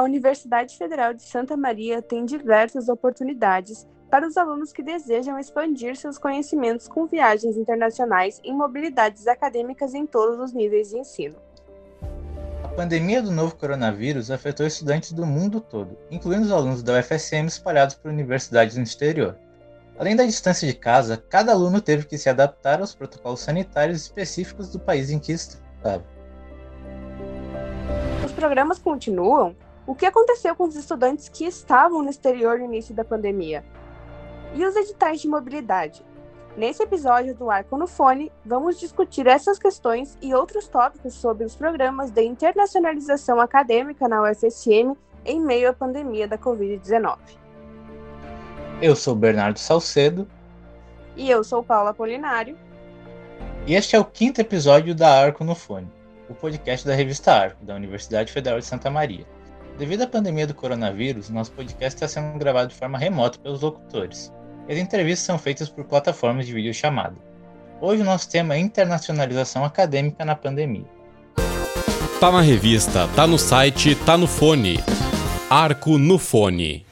a Universidade Federal de Santa Maria tem diversas oportunidades para os alunos que desejam expandir seus conhecimentos com viagens internacionais em mobilidades acadêmicas em todos os níveis de ensino. A pandemia do novo coronavírus afetou estudantes do mundo todo, incluindo os alunos da UFSM espalhados por universidades no exterior. Além da distância de casa, cada aluno teve que se adaptar aos protocolos sanitários específicos do país em que estava. Os programas continuam? O que aconteceu com os estudantes que estavam no exterior no início da pandemia? E os editais de mobilidade? Nesse episódio do Arco no Fone, vamos discutir essas questões e outros tópicos sobre os programas de internacionalização acadêmica na UFSM em meio à pandemia da Covid-19. Eu sou Bernardo Salcedo. E eu sou Paula Polinário. E este é o quinto episódio da Arco no Fone, o podcast da revista Arco, da Universidade Federal de Santa Maria. Devido à pandemia do coronavírus, nosso podcast está sendo gravado de forma remota pelos locutores. As entrevistas são feitas por plataformas de videochamada. Hoje o nosso tema é internacionalização acadêmica na pandemia. Tá na revista, tá no site, tá no fone. Arco no fone.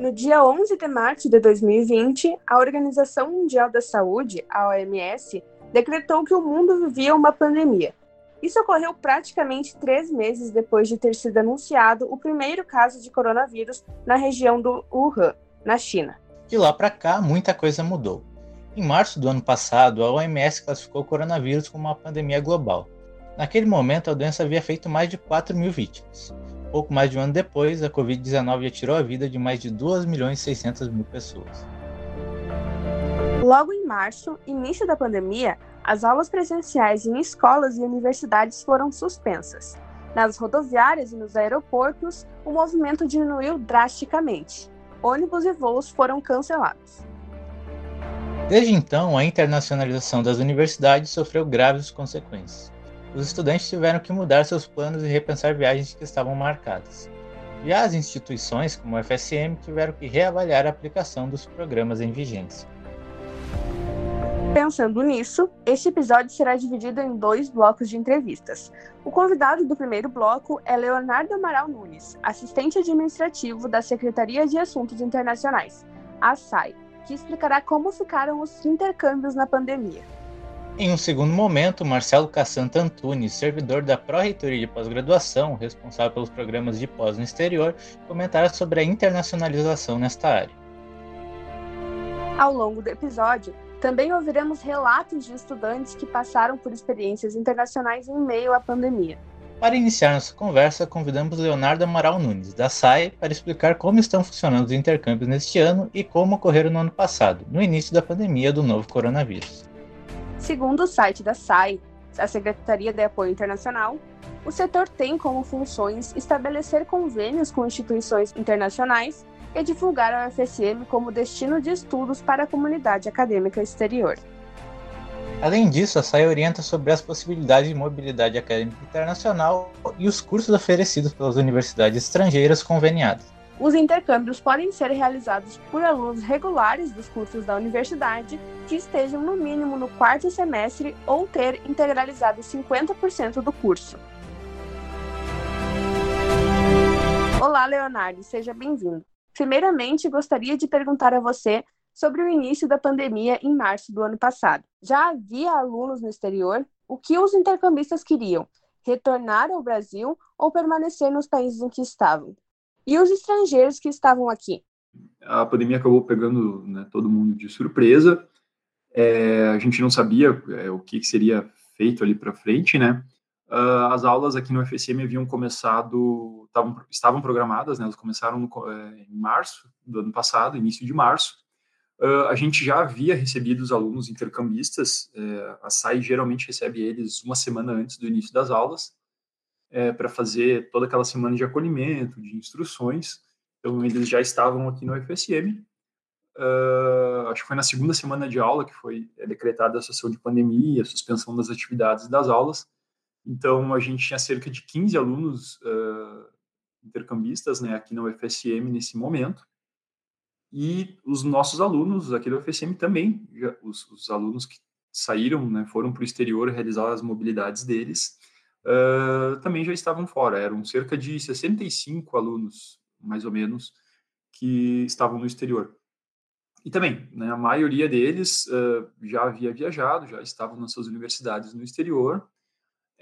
No dia 11 de março de 2020, a Organização Mundial da Saúde, a OMS, decretou que o mundo vivia uma pandemia. Isso ocorreu praticamente três meses depois de ter sido anunciado o primeiro caso de coronavírus na região do Wuhan, na China. De lá para cá, muita coisa mudou. Em março do ano passado, a OMS classificou o coronavírus como uma pandemia global. Naquele momento, a doença havia feito mais de 4 mil vítimas. Pouco mais de um ano depois, a Covid-19 já tirou a vida de mais de 2 milhões e 600 mil pessoas. Logo em março, início da pandemia, as aulas presenciais em escolas e universidades foram suspensas. Nas rodoviárias e nos aeroportos, o movimento diminuiu drasticamente. Ônibus e voos foram cancelados. Desde então, a internacionalização das universidades sofreu graves consequências. Os estudantes tiveram que mudar seus planos e repensar viagens que estavam marcadas. Já as instituições, como o FSM, tiveram que reavaliar a aplicação dos programas em vigência. Pensando nisso, este episódio será dividido em dois blocos de entrevistas. O convidado do primeiro bloco é Leonardo Amaral Nunes, assistente administrativo da Secretaria de Assuntos Internacionais, a SAI, que explicará como ficaram os intercâmbios na pandemia. Em um segundo momento, Marcelo Cassanta Antunes, servidor da Pró-Reitoria de Pós-Graduação, responsável pelos programas de pós no exterior, comentará sobre a internacionalização nesta área. Ao longo do episódio, também ouviremos relatos de estudantes que passaram por experiências internacionais em meio à pandemia. Para iniciar nossa conversa, convidamos Leonardo Amaral Nunes, da SAI, para explicar como estão funcionando os intercâmbios neste ano e como ocorreram no ano passado, no início da pandemia do novo coronavírus. Segundo o site da SAI, a Secretaria de Apoio Internacional, o setor tem como funções estabelecer convênios com instituições internacionais e divulgar a UFSM como destino de estudos para a comunidade acadêmica exterior. Além disso, a SAI orienta sobre as possibilidades de mobilidade acadêmica internacional e os cursos oferecidos pelas universidades estrangeiras conveniadas. Os intercâmbios podem ser realizados por alunos regulares dos cursos da universidade que estejam no mínimo no quarto semestre ou ter integralizado 50% do curso. Olá, Leonardo, seja bem-vindo. Primeiramente, gostaria de perguntar a você sobre o início da pandemia em março do ano passado. Já havia alunos no exterior? O que os intercambistas queriam? Retornar ao Brasil ou permanecer nos países em que estavam? E os estrangeiros que estavam aqui? A pandemia acabou pegando né, todo mundo de surpresa. É, a gente não sabia é, o que seria feito ali para frente, né? Uh, as aulas aqui no FSM haviam começado, tavam, estavam programadas, né, elas começaram no, é, em março do ano passado, início de março. Uh, a gente já havia recebido os alunos intercambistas, é, a SAI geralmente recebe eles uma semana antes do início das aulas, é, para fazer toda aquela semana de acolhimento, de instruções. Então, eles já estavam aqui no FSM. Uh, acho que foi na segunda semana de aula que foi decretada a situação de pandemia, a suspensão das atividades das aulas então, a gente tinha cerca de 15 alunos uh, intercambistas né, aqui na UFSM nesse momento. E os nossos alunos aqui da UFSM também, os, os alunos que saíram, né, foram para o exterior realizar as mobilidades deles, uh, também já estavam fora. Eram cerca de 65 alunos, mais ou menos, que estavam no exterior. E também, né, a maioria deles uh, já havia viajado, já estavam nas suas universidades no exterior.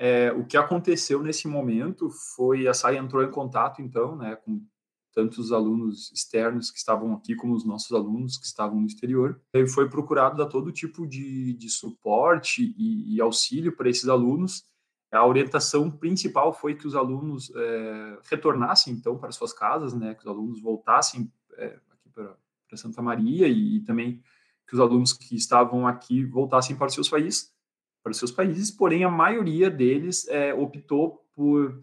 É, o que aconteceu nesse momento foi a SAI entrou em contato, então, né, com tanto os alunos externos que estavam aqui como os nossos alunos que estavam no exterior. E foi procurado dar todo tipo de, de suporte e, e auxílio para esses alunos. A orientação principal foi que os alunos é, retornassem, então, para suas casas, né, que os alunos voltassem é, aqui para para Santa Maria e, e, também que os alunos que estavam aqui voltassem para os seus países, para os seus países. Porém, a maioria deles é, optou por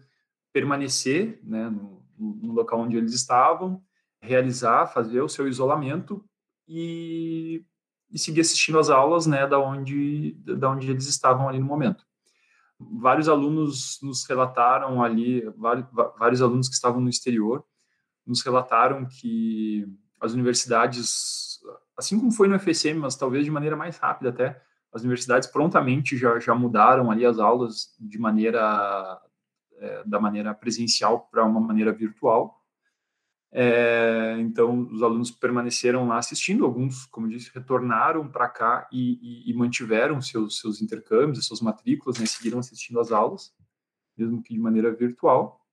permanecer né, no, no, local onde eles estavam, realizar, fazer o seu isolamento e, e seguir assistindo às aulas, né, da onde da onde eles estavam ali no momento. Vários alunos nos relataram ali, vários, vários alunos que estavam no exterior, nos relataram que as universidades, assim como foi no FSM, mas talvez de maneira mais rápida até, as universidades prontamente já, já mudaram ali as aulas de maneira é, da maneira presencial para uma maneira virtual. É, então, os alunos permaneceram lá assistindo, alguns, como disse, retornaram para cá e, e, e, mantiveram seus, seus intercâmbios, suas matrículas, né, seguiram assistindo às aulas, mesmo que de maneira virtual.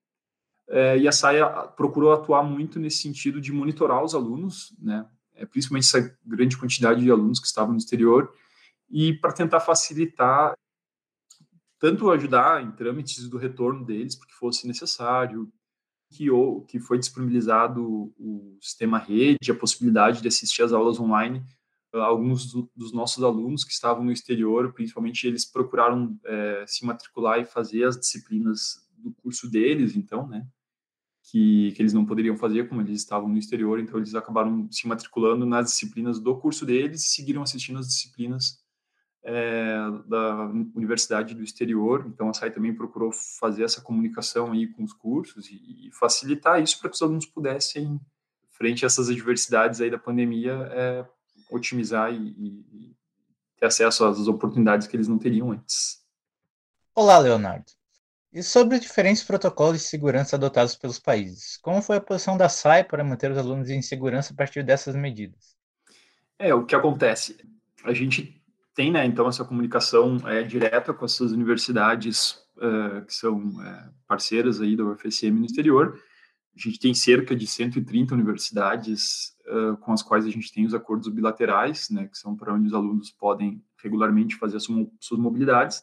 É, e a SAIA procurou atuar muito nesse sentido de monitorar os alunos, né, é, principalmente essa grande quantidade de alunos que estavam no exterior, e para tentar facilitar, tanto ajudar em trâmites do retorno deles, porque fosse necessário, que, ou, que foi disponibilizado o sistema rede, a possibilidade de assistir às aulas online. Alguns do, dos nossos alunos que estavam no exterior, principalmente, eles procuraram é, se matricular e fazer as disciplinas do curso deles, então, né? Que, que eles não poderiam fazer, como eles estavam no exterior, então eles acabaram se matriculando nas disciplinas do curso deles e seguiram assistindo as disciplinas é, da universidade do exterior. Então a SAI também procurou fazer essa comunicação aí com os cursos e, e facilitar isso para que os alunos pudessem, frente a essas adversidades aí da pandemia, é, otimizar e, e ter acesso às oportunidades que eles não teriam antes. Olá, Leonardo. E sobre os diferentes protocolos de segurança adotados pelos países, como foi a posição da SAI para manter os alunos em segurança a partir dessas medidas? É, o que acontece? A gente tem, né, então, essa comunicação é, direta com essas universidades uh, que são uh, parceiras aí da UFSM no exterior. A gente tem cerca de 130 universidades uh, com as quais a gente tem os acordos bilaterais, né, que são para onde os alunos podem regularmente fazer as suas mobilidades.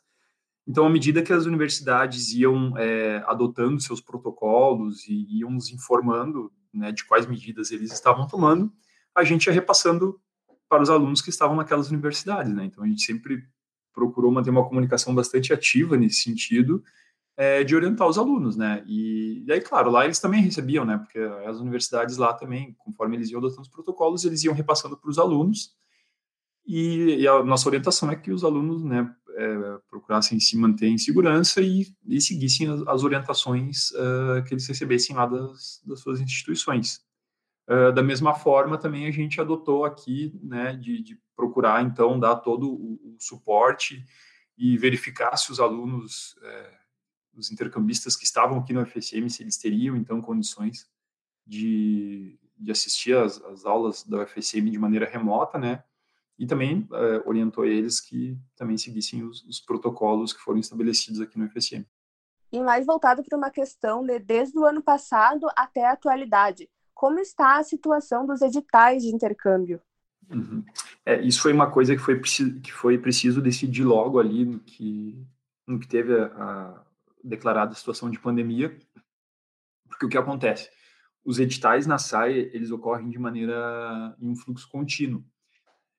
Então, à medida que as universidades iam é, adotando seus protocolos e iam nos informando né, de quais medidas eles estavam tomando, a gente ia repassando para os alunos que estavam naquelas universidades. Né? Então, a gente sempre procurou manter uma comunicação bastante ativa nesse sentido, é, de orientar os alunos, né? E, e, aí, claro, lá eles também recebiam, né? Porque as universidades lá também, conforme eles iam adotando os protocolos, eles iam repassando para os alunos. E, e, a nossa orientação é que os alunos, né, é, procurassem se manter em segurança e, e seguissem as, as orientações uh, que eles recebessem lá das, das suas instituições. Uh, da mesma forma, também a gente adotou aqui, né, de, de procurar, então, dar todo o, o, suporte e verificar se os alunos, é, os intercambistas que estavam aqui no FSM, se eles teriam, então, condições de, de assistir às, às aulas da UFSM de maneira remota, né, e também é, orientou eles que também seguissem os, os, protocolos que foram estabelecidos aqui no FSM. E mais voltado para uma questão de desde o ano passado até a atualidade, como está a situação dos editais de intercâmbio? Uhum. É, isso foi uma coisa que foi, preciso, que foi preciso decidir logo ali no que, no que teve a, a declarada situação de pandemia, porque o que acontece? Os editais na SAI, eles ocorrem de maneira em um fluxo contínuo.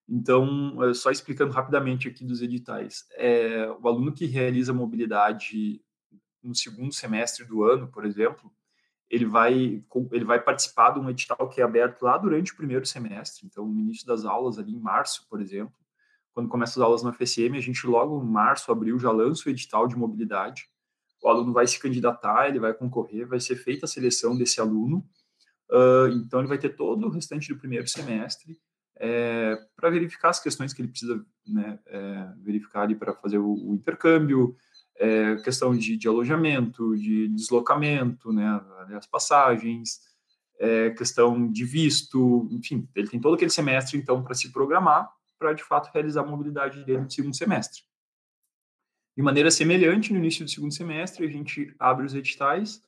Então, é, só explicando rapidamente aqui dos editais, é, o aluno que realiza mobilidade no segundo semestre do ano, por exemplo, ele vai, ele vai participar de um edital que é aberto lá durante o primeiro semestre, então no início das aulas, ali em março, por exemplo, quando começa as aulas no FSM, a gente logo em março, abril, já lança o edital de mobilidade, o aluno vai se candidatar, ele vai concorrer, vai ser feita a seleção desse aluno, uh, então ele vai ter todo o restante do primeiro semestre é, para verificar as questões que ele precisa né, é, verificar ali para fazer o, o intercâmbio, é, questão de, de, alojamento, de deslocamento, né, as passagens, é, questão de visto, enfim, ele tem todo aquele semestre, então, para se programar, para, de fato, realizar a mobilidade dele no segundo semestre. De maneira semelhante, no início do segundo semestre, a gente abre os editais,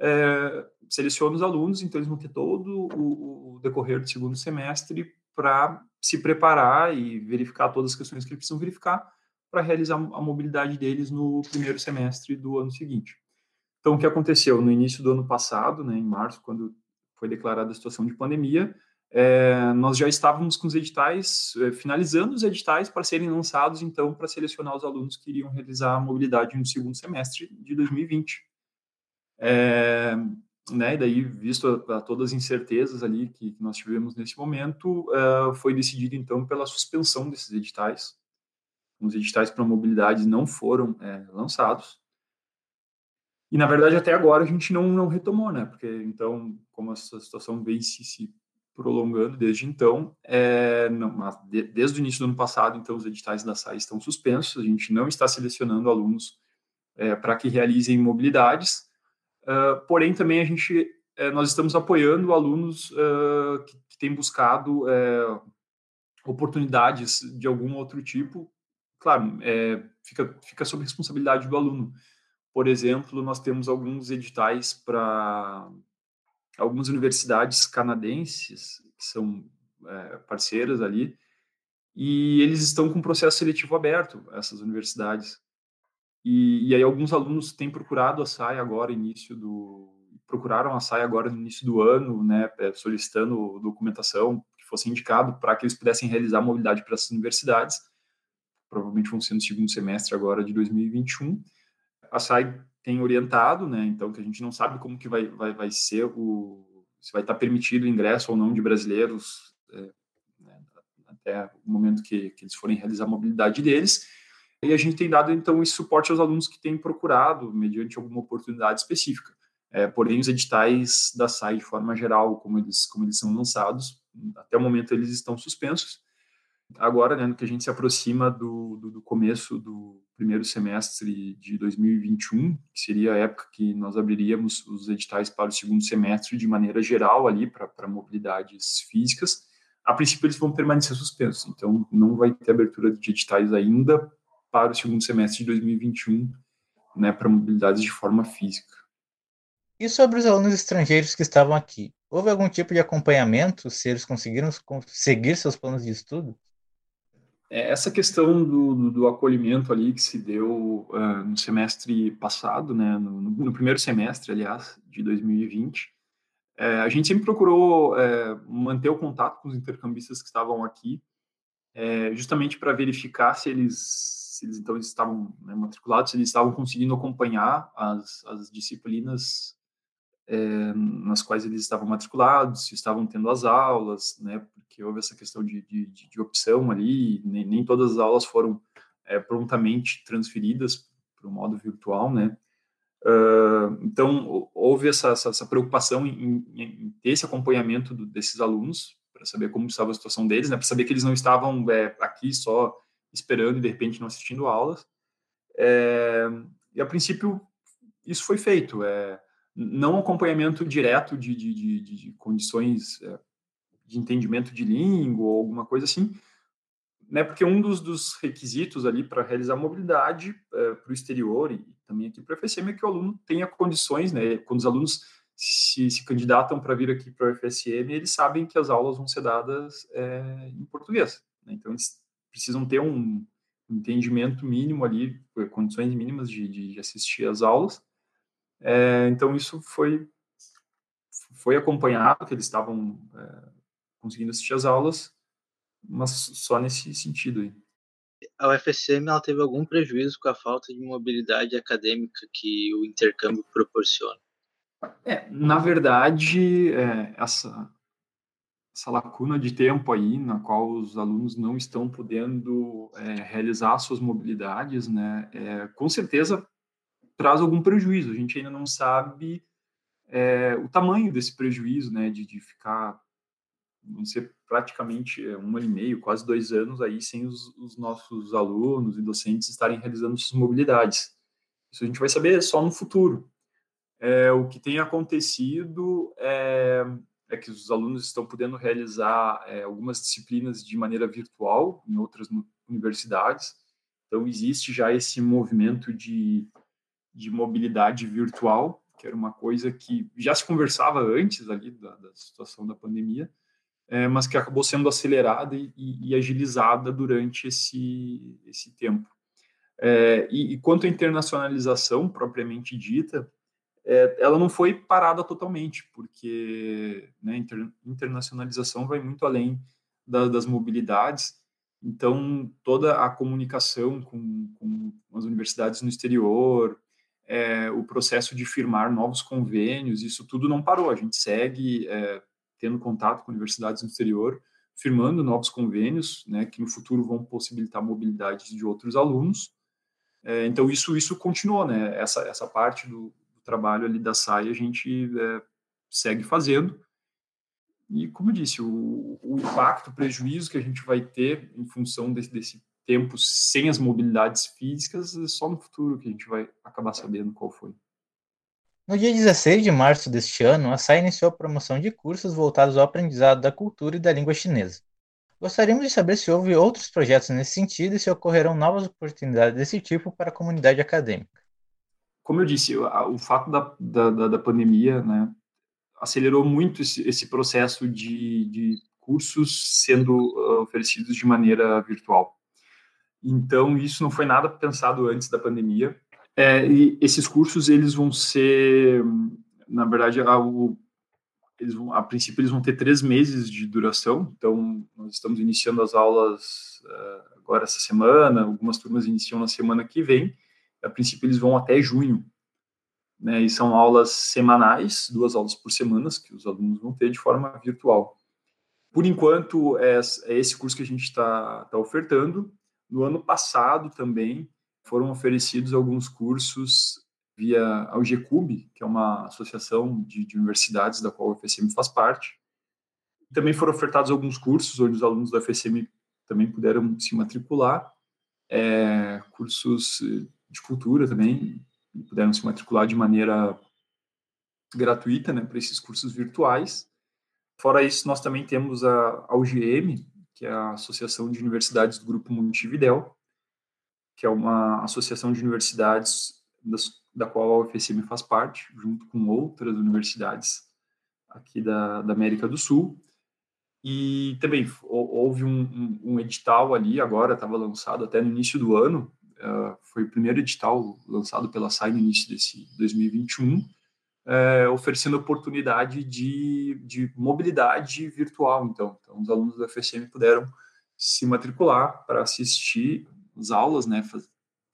é, seleciona os alunos, então eles vão ter todo o, o decorrer do segundo semestre para se preparar e verificar todas as questões que eles precisam verificar para realizar a mobilidade deles no primeiro semestre do ano seguinte. Então, o que aconteceu no início do ano passado, né, em março, quando foi declarada a situação de pandemia, é, nós já estávamos com os editais, é, finalizando os editais para serem lançados, então, para selecionar os alunos que iriam realizar a mobilidade no segundo semestre de 2020. É, né, daí, visto a, a todas as incertezas ali que, que nós tivemos nesse momento, uh, foi decidido, então, pela suspensão desses editais. Os editais para mobilidade não foram é, lançados. E, na verdade, até agora a gente não, não retomou, né? Porque, então, como essa situação vem se, se prolongando desde então, é, não, de, desde o início do ano passado, então, os editais da SAI estão suspensos, a gente não está selecionando alunos é, para que realizem mobilidades, uh, porém, também a gente, é, nós estamos apoiando alunos uh, que, que, têm buscado é, oportunidades de algum outro tipo, claro, é, fica, fica sob responsabilidade do aluno. Por exemplo, nós temos alguns editais para algumas universidades canadenses, que são é, parceiras ali, e eles estão com processo seletivo aberto, essas universidades. E, e aí alguns alunos têm procurado a SAI agora, início do... procuraram a SAI agora no início do ano, né, é, solicitando documentação que fosse indicado para que eles pudessem realizar mobilidade para essas universidades. Provavelmente vão ser no segundo semestre agora de 2021. A SAI tem orientado, né? Então que a gente não sabe como que vai vai, vai ser o se vai estar permitido o ingresso ou não de brasileiros é, né, até o momento que, que eles forem realizar a mobilidade deles. E a gente tem dado então esse suporte aos alunos que têm procurado mediante alguma oportunidade específica. É, porém, os editais da SAI, de forma geral, como eles, como eles são lançados, até o momento eles estão suspensos. Agora, né, que a gente se aproxima do, do, do começo do, primeiro semestre de 2021, que seria a época que nós abriríamos os editais para o segundo semestre de maneira geral ali para mobilidades físicas. A princípio eles vão permanecer suspensos, então não vai ter abertura de editais ainda para o segundo semestre de 2021, né, para mobilidades de forma física. E sobre os alunos estrangeiros que estavam aqui, houve algum tipo de acompanhamento se eles conseguiram seguir seus planos de estudo? É, essa questão do, do, do, acolhimento ali que se deu uh, no semestre passado, né, no, no, primeiro semestre, aliás, de 2020, é, a gente sempre procurou é, manter o contato com os intercambistas que estavam aqui, é, justamente para verificar se eles, se eles então estavam né, matriculados, se eles estavam conseguindo acompanhar as, as disciplinas é, nas quais eles estavam matriculados, se estavam tendo as aulas, né, porque houve essa questão de, de, de opção ali, nem, nem, todas as aulas foram é, prontamente transferidas para o modo virtual, né, uh, então houve essa, essa, essa preocupação em, em, ter esse acompanhamento do, desses alunos, para saber como estava a situação deles, né, para saber que eles não estavam é, aqui só esperando e de repente não assistindo aulas, e a princípio isso foi feito, é, não acompanhamento direto de, de, de, de condições é, de entendimento de língua ou alguma coisa assim, né? Porque um dos, dos requisitos ali para realizar mobilidade é, para o exterior e também aqui para o FSM é que o aluno tenha condições, né? Quando os alunos se, se candidatam para vir aqui para o FSM, eles sabem que as aulas vão ser dadas é, em português. Né? Então, eles precisam ter um entendimento mínimo ali, condições mínimas de, de assistir às aulas, é, então, isso foi, foi acompanhado, que eles estavam é, conseguindo assistir às aulas, mas só nesse sentido aí. A UFSM ela teve algum prejuízo com a falta de mobilidade acadêmica que o intercâmbio proporciona? É, na verdade, é, essa, essa lacuna de tempo aí, na qual os alunos não estão podendo é, realizar suas mobilidades, né, é, com certeza traz algum prejuízo. A gente ainda não sabe é, o tamanho desse prejuízo, né, de, de ficar, vão ser praticamente é, um ano e meio, quase dois anos aí sem os, os nossos alunos e docentes estarem realizando suas mobilidades. Isso a gente vai saber só no futuro. É, o que tem acontecido é, é, que os alunos estão podendo realizar é, algumas disciplinas de maneira virtual em outras universidades. Então, existe já esse movimento de, de mobilidade virtual, que era uma coisa que já se conversava antes ali da, da situação da pandemia, é, mas que acabou sendo acelerada e, e, agilizada durante esse, esse tempo. É, e, e, quanto à internacionalização propriamente dita, é, ela não foi parada totalmente, porque né, inter, internacionalização vai muito além da, das mobilidades. Então, toda a comunicação com, com as universidades no exterior, é, o processo de firmar novos convênios, isso tudo não parou. A gente segue é, tendo contato com universidades no exterior, firmando novos convênios, né, que no futuro vão possibilitar mobilidade de outros alunos. É, então isso isso continuou, né? Essa essa parte do, do trabalho ali da SAI a gente é, segue fazendo. E como eu disse, o, o impacto, o prejuízo que a gente vai ter em função desse, desse tempo sem as mobilidades físicas, é só no futuro que a gente vai acabar sabendo qual foi. No dia 16 de março deste ano, a SAI iniciou a promoção de cursos voltados ao aprendizado da cultura e da língua chinesa. Gostaríamos de saber se houve outros projetos nesse sentido e se ocorrerão novas oportunidades desse tipo para a comunidade acadêmica. Como eu disse, o, fato da, da, da pandemia né, acelerou muito esse, esse processo de, de, cursos sendo uh, oferecidos de maneira virtual. Então, isso não foi nada pensado antes da pandemia. É, e esses cursos, eles vão ser, na verdade, o, eles vão, a princípio, eles vão ter três meses de duração. Então, nós estamos iniciando as aulas uh, agora essa semana, algumas turmas iniciam na semana que vem. A princípio, eles vão até junho. Né, e são aulas semanais, duas aulas por semana, que os alunos vão ter de forma virtual. Por enquanto, é, é esse curso que a gente está tá ofertando. No ano passado também, foram oferecidos alguns cursos via a UGCUB, que é uma associação de, de universidades da qual o FSM faz parte. Também foram ofertados alguns cursos onde os alunos da FSM também puderam se matricular, é, cursos de cultura também puderam se matricular de maneira gratuita, né, para esses cursos virtuais. Fora isso, nós também temos a, a UGM, que é a Associação de Universidades do Grupo Montevidéu, que é uma associação de universidades das, da qual a UFSM faz parte, junto com outras universidades aqui da, da América do Sul. E também houve um, um, um edital ali, agora estava lançado até no início do ano, uh, foi o primeiro edital lançado pela SAI no início desse 2021, uh, é, oferecendo oportunidade de, de mobilidade virtual. Então, então, os alunos da UFSM puderam se matricular para assistir as aulas, né,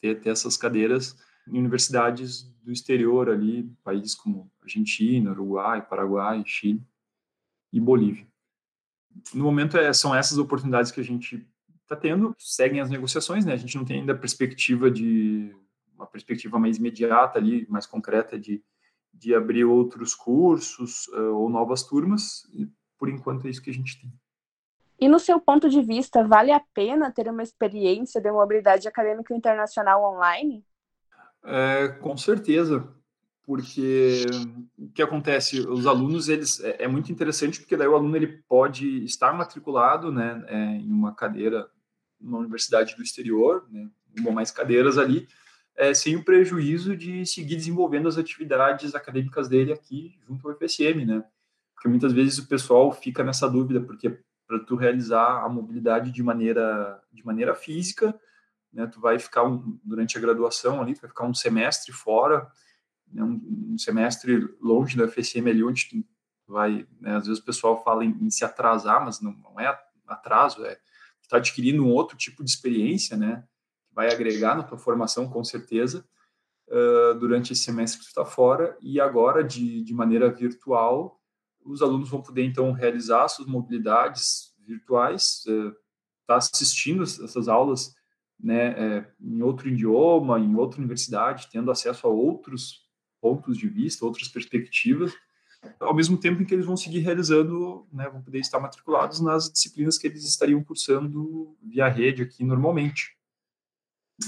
ter, ter essas cadeiras em universidades do exterior ali, países como Argentina, Uruguai, Paraguai, Chile e Bolívia. No momento é, são essas oportunidades que a gente está tendo, seguem as negociações, né? A gente não tem ainda perspectiva de uma perspectiva mais imediata ali, mais concreta de, de abrir outros cursos uh, ou novas turmas. E por enquanto é isso que a gente tem. E no seu ponto de vista, vale a pena ter uma experiência de mobilidade acadêmica internacional online? É, com certeza, porque o que acontece, os alunos, eles é, é, muito interessante porque daí o aluno ele pode estar matriculado, né, é, em uma cadeira numa universidade do exterior, né, uma ou mais cadeiras ali, é, sem o prejuízo de seguir desenvolvendo as atividades acadêmicas dele aqui junto ao IPSM, né? Porque muitas vezes o pessoal fica nessa dúvida, porque para tu realizar a mobilidade de maneira de maneira física, né? Tu vai ficar um, durante a graduação ali, tu vai ficar um semestre fora, né? um, um, semestre longe da FSM ali onde tu vai, né? às vezes o pessoal fala em, em se atrasar, mas não, não é atraso, é está adquirindo um outro tipo de experiência, né? Vai agregar na tua formação com certeza. Uh, durante esse semestre que tu está fora e agora de, de maneira virtual os alunos vão poder, então, realizar suas mobilidades virtuais, estar é, tá assistindo essas aulas né, é, em outro idioma, em outra universidade, tendo acesso a outros pontos de vista, outras perspectivas, ao mesmo tempo em que eles vão seguir realizando, né, vão poder estar matriculados nas disciplinas que eles estariam cursando via rede aqui normalmente.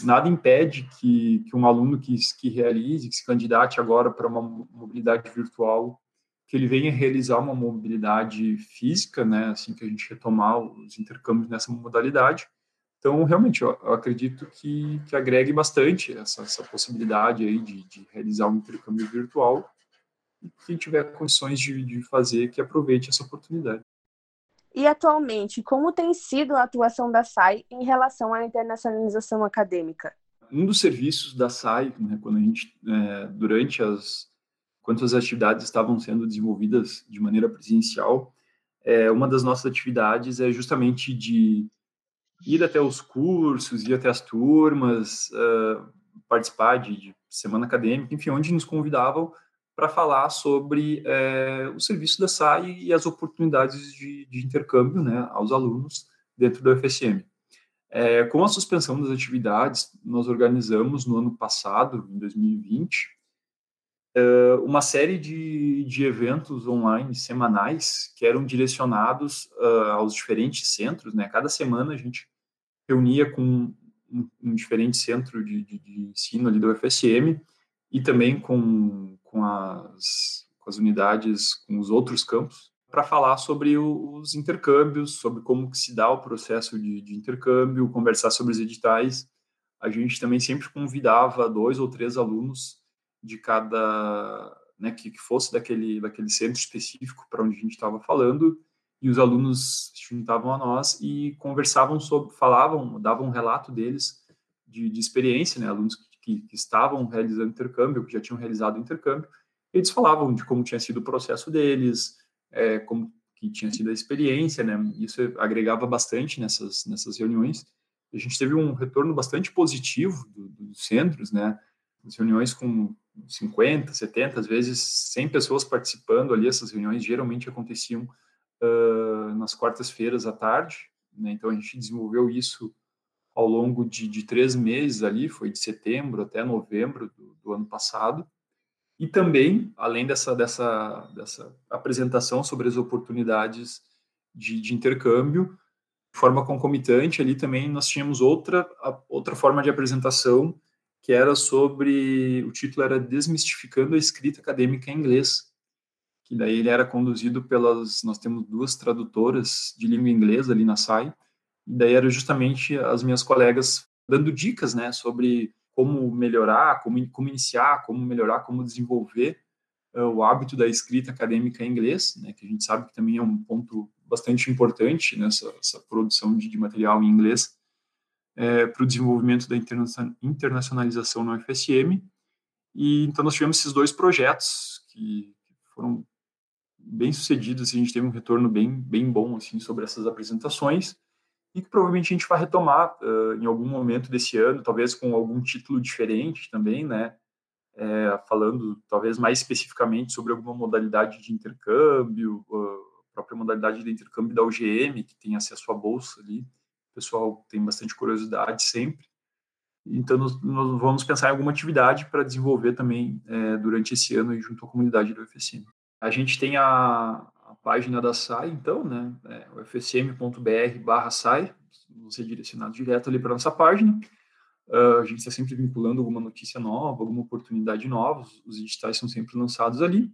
Nada impede que, que um aluno que, que realize, que se candidate agora para uma mobilidade virtual, que ele venha realizar uma mobilidade física, né, assim que a gente retomar os intercâmbios nessa modalidade. Então, realmente, eu, eu acredito que, que agregue bastante essa, essa possibilidade aí de, de realizar um intercâmbio virtual e quem tiver condições de, de fazer, que aproveite essa oportunidade. E atualmente, como tem sido a atuação da SAI em relação à internacionalização acadêmica? Um dos serviços da SAI, né, quando a gente, é, durante as, quando as atividades estavam sendo desenvolvidas de maneira presencial, é, uma das nossas atividades é justamente de ir até os cursos, ir até as turmas, uh, participar de, de semana acadêmica, enfim, onde nos convidavam para falar sobre é, o serviço da SAI e as oportunidades de, de, intercâmbio né, aos alunos dentro do FSM. É, com a suspensão das atividades, nós organizamos no ano passado, em 2020, é, uma série de, de eventos online semanais que eram direcionados uh, aos diferentes centros. Né? Cada semana a gente reunia com um, um diferente centro de, de, de ensino ali do FSM e também com com as, com as unidades, com os outros campos, para falar sobre os intercâmbios, sobre como que se dá o processo de, de intercâmbio, conversar sobre os editais. A gente também sempre convidava dois ou três alunos de cada, né, que, que fosse daquele, daquele centro específico para onde a gente estava falando, e os alunos se juntavam a nós e conversavam sobre, falavam, davam um relato deles de, de experiência, né, alunos que que, que estavam realizando intercâmbio, que já tinham realizado intercâmbio, eles falavam de como tinha sido o processo deles, é, como que tinha sido a experiência, né? Isso agregava bastante nessas nessas reuniões. A gente teve um retorno bastante positivo do, dos centros, né? As reuniões com 50, 70, às vezes 100 pessoas participando ali. Essas reuniões geralmente aconteciam uh, nas quartas-feiras à tarde, né? Então a gente desenvolveu isso ao longo de, de, três meses ali, foi de setembro até novembro do, do ano passado. E também, além dessa, dessa, dessa apresentação sobre as oportunidades de, de intercâmbio, de forma concomitante ali também nós tínhamos outra, outra forma de apresentação que era sobre, o título era Desmistificando a Escrita Acadêmica em Inglês, que daí ele era conduzido pelas, nós temos duas tradutoras de língua inglesa ali na SAI, e daí era justamente as minhas colegas dando dicas, né, sobre como melhorar, como, como iniciar, como melhorar, como desenvolver uh, o hábito da escrita acadêmica em inglês, né, que a gente sabe que também é um ponto bastante importante nessa produção de, de, material em inglês, é, para o desenvolvimento da interna internacionalização no FSM. E então nós tivemos esses dois projetos que, foram bem sucedidos, assim, a gente teve um retorno bem bem bom assim sobre essas apresentações e que provavelmente a gente vai retomar uh, em algum momento desse ano, talvez com algum título diferente também, né? É, falando talvez mais especificamente sobre alguma modalidade de intercâmbio, a própria modalidade de intercâmbio da UGM, que tem acesso à bolsa ali. O pessoal tem bastante curiosidade sempre. Então, nós, nós vamos pensar em alguma atividade para desenvolver também é, durante esse ano junto à comunidade do UFSM. A gente tem a página da SAI, então, né, é, ufsm.br barra SAI, você é direcionado direto ali para nossa página. Uh, a gente está sempre vinculando alguma notícia nova, alguma oportunidade nova, os editais são sempre lançados ali.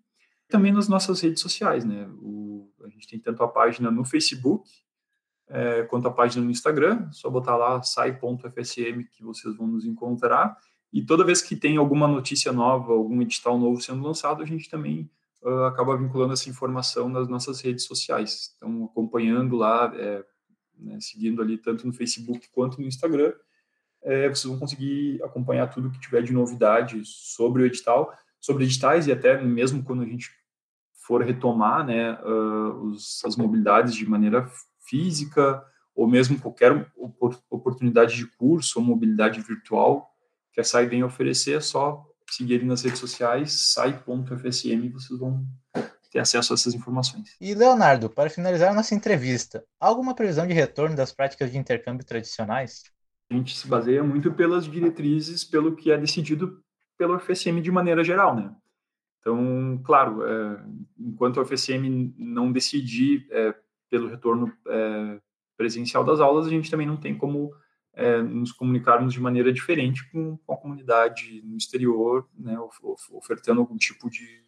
Também nas nossas redes sociais, né, o, a gente tem tanto a página no Facebook, é, quanto a página no Instagram, só botar lá sai.fsm que vocês vão nos encontrar. E toda vez que tem alguma notícia nova, algum edital novo sendo lançado, a gente também uh, acaba vinculando essa informação nas nossas redes sociais. Então, acompanhando lá, é, né, seguindo ali tanto no Facebook quanto no Instagram, é, vocês vão conseguir acompanhar tudo que tiver de novidade sobre o edital, sobre editais e até mesmo quando a gente for retomar né, uh, os, as mobilidades de maneira física ou mesmo qualquer oportunidade de curso ou mobilidade virtual que a SAI vem oferecer, é só seguirem nas redes sociais, sai.fsm, vocês vão ter acesso a essas informações. E Leonardo, para finalizar a nossa entrevista, há alguma previsão de retorno das práticas de intercâmbio tradicionais? A gente se baseia muito pelas diretrizes, pelo que é decidido pelo FSM de maneira geral, né? Então, claro, é, enquanto o FSM não decidir é, pelo retorno é, presencial das aulas, a gente também não tem como é, nos comunicarmos de maneira diferente com, a comunidade no exterior, né, ofertando algum tipo de,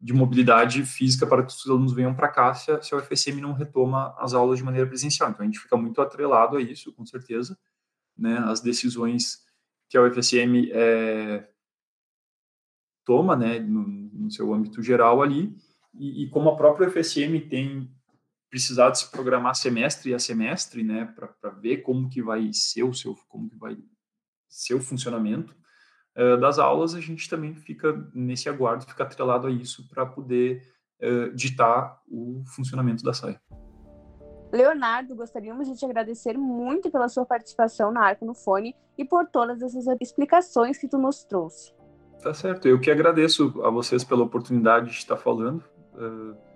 de mobilidade física para que os alunos venham para cá se a, se a UFSM não retoma as aulas de maneira presencial. Então, a gente fica muito atrelado a isso, com certeza, né, as decisões que a UFSM é, toma, né, no, no, seu âmbito geral ali, e, e como a própria UFSM tem precisar de se programar semestre a semestre, né, para ver como que vai ser o seu, como que vai ser o funcionamento uh, das aulas, a gente também fica nesse aguardo, fica atrelado a isso para poder uh, ditar o funcionamento da SAI. Leonardo, gostaríamos de te agradecer muito pela sua participação na Arco no Fone e por todas essas explicações que tu nos trouxe. Tá certo, eu que agradeço a vocês pela oportunidade de estar falando. Uh,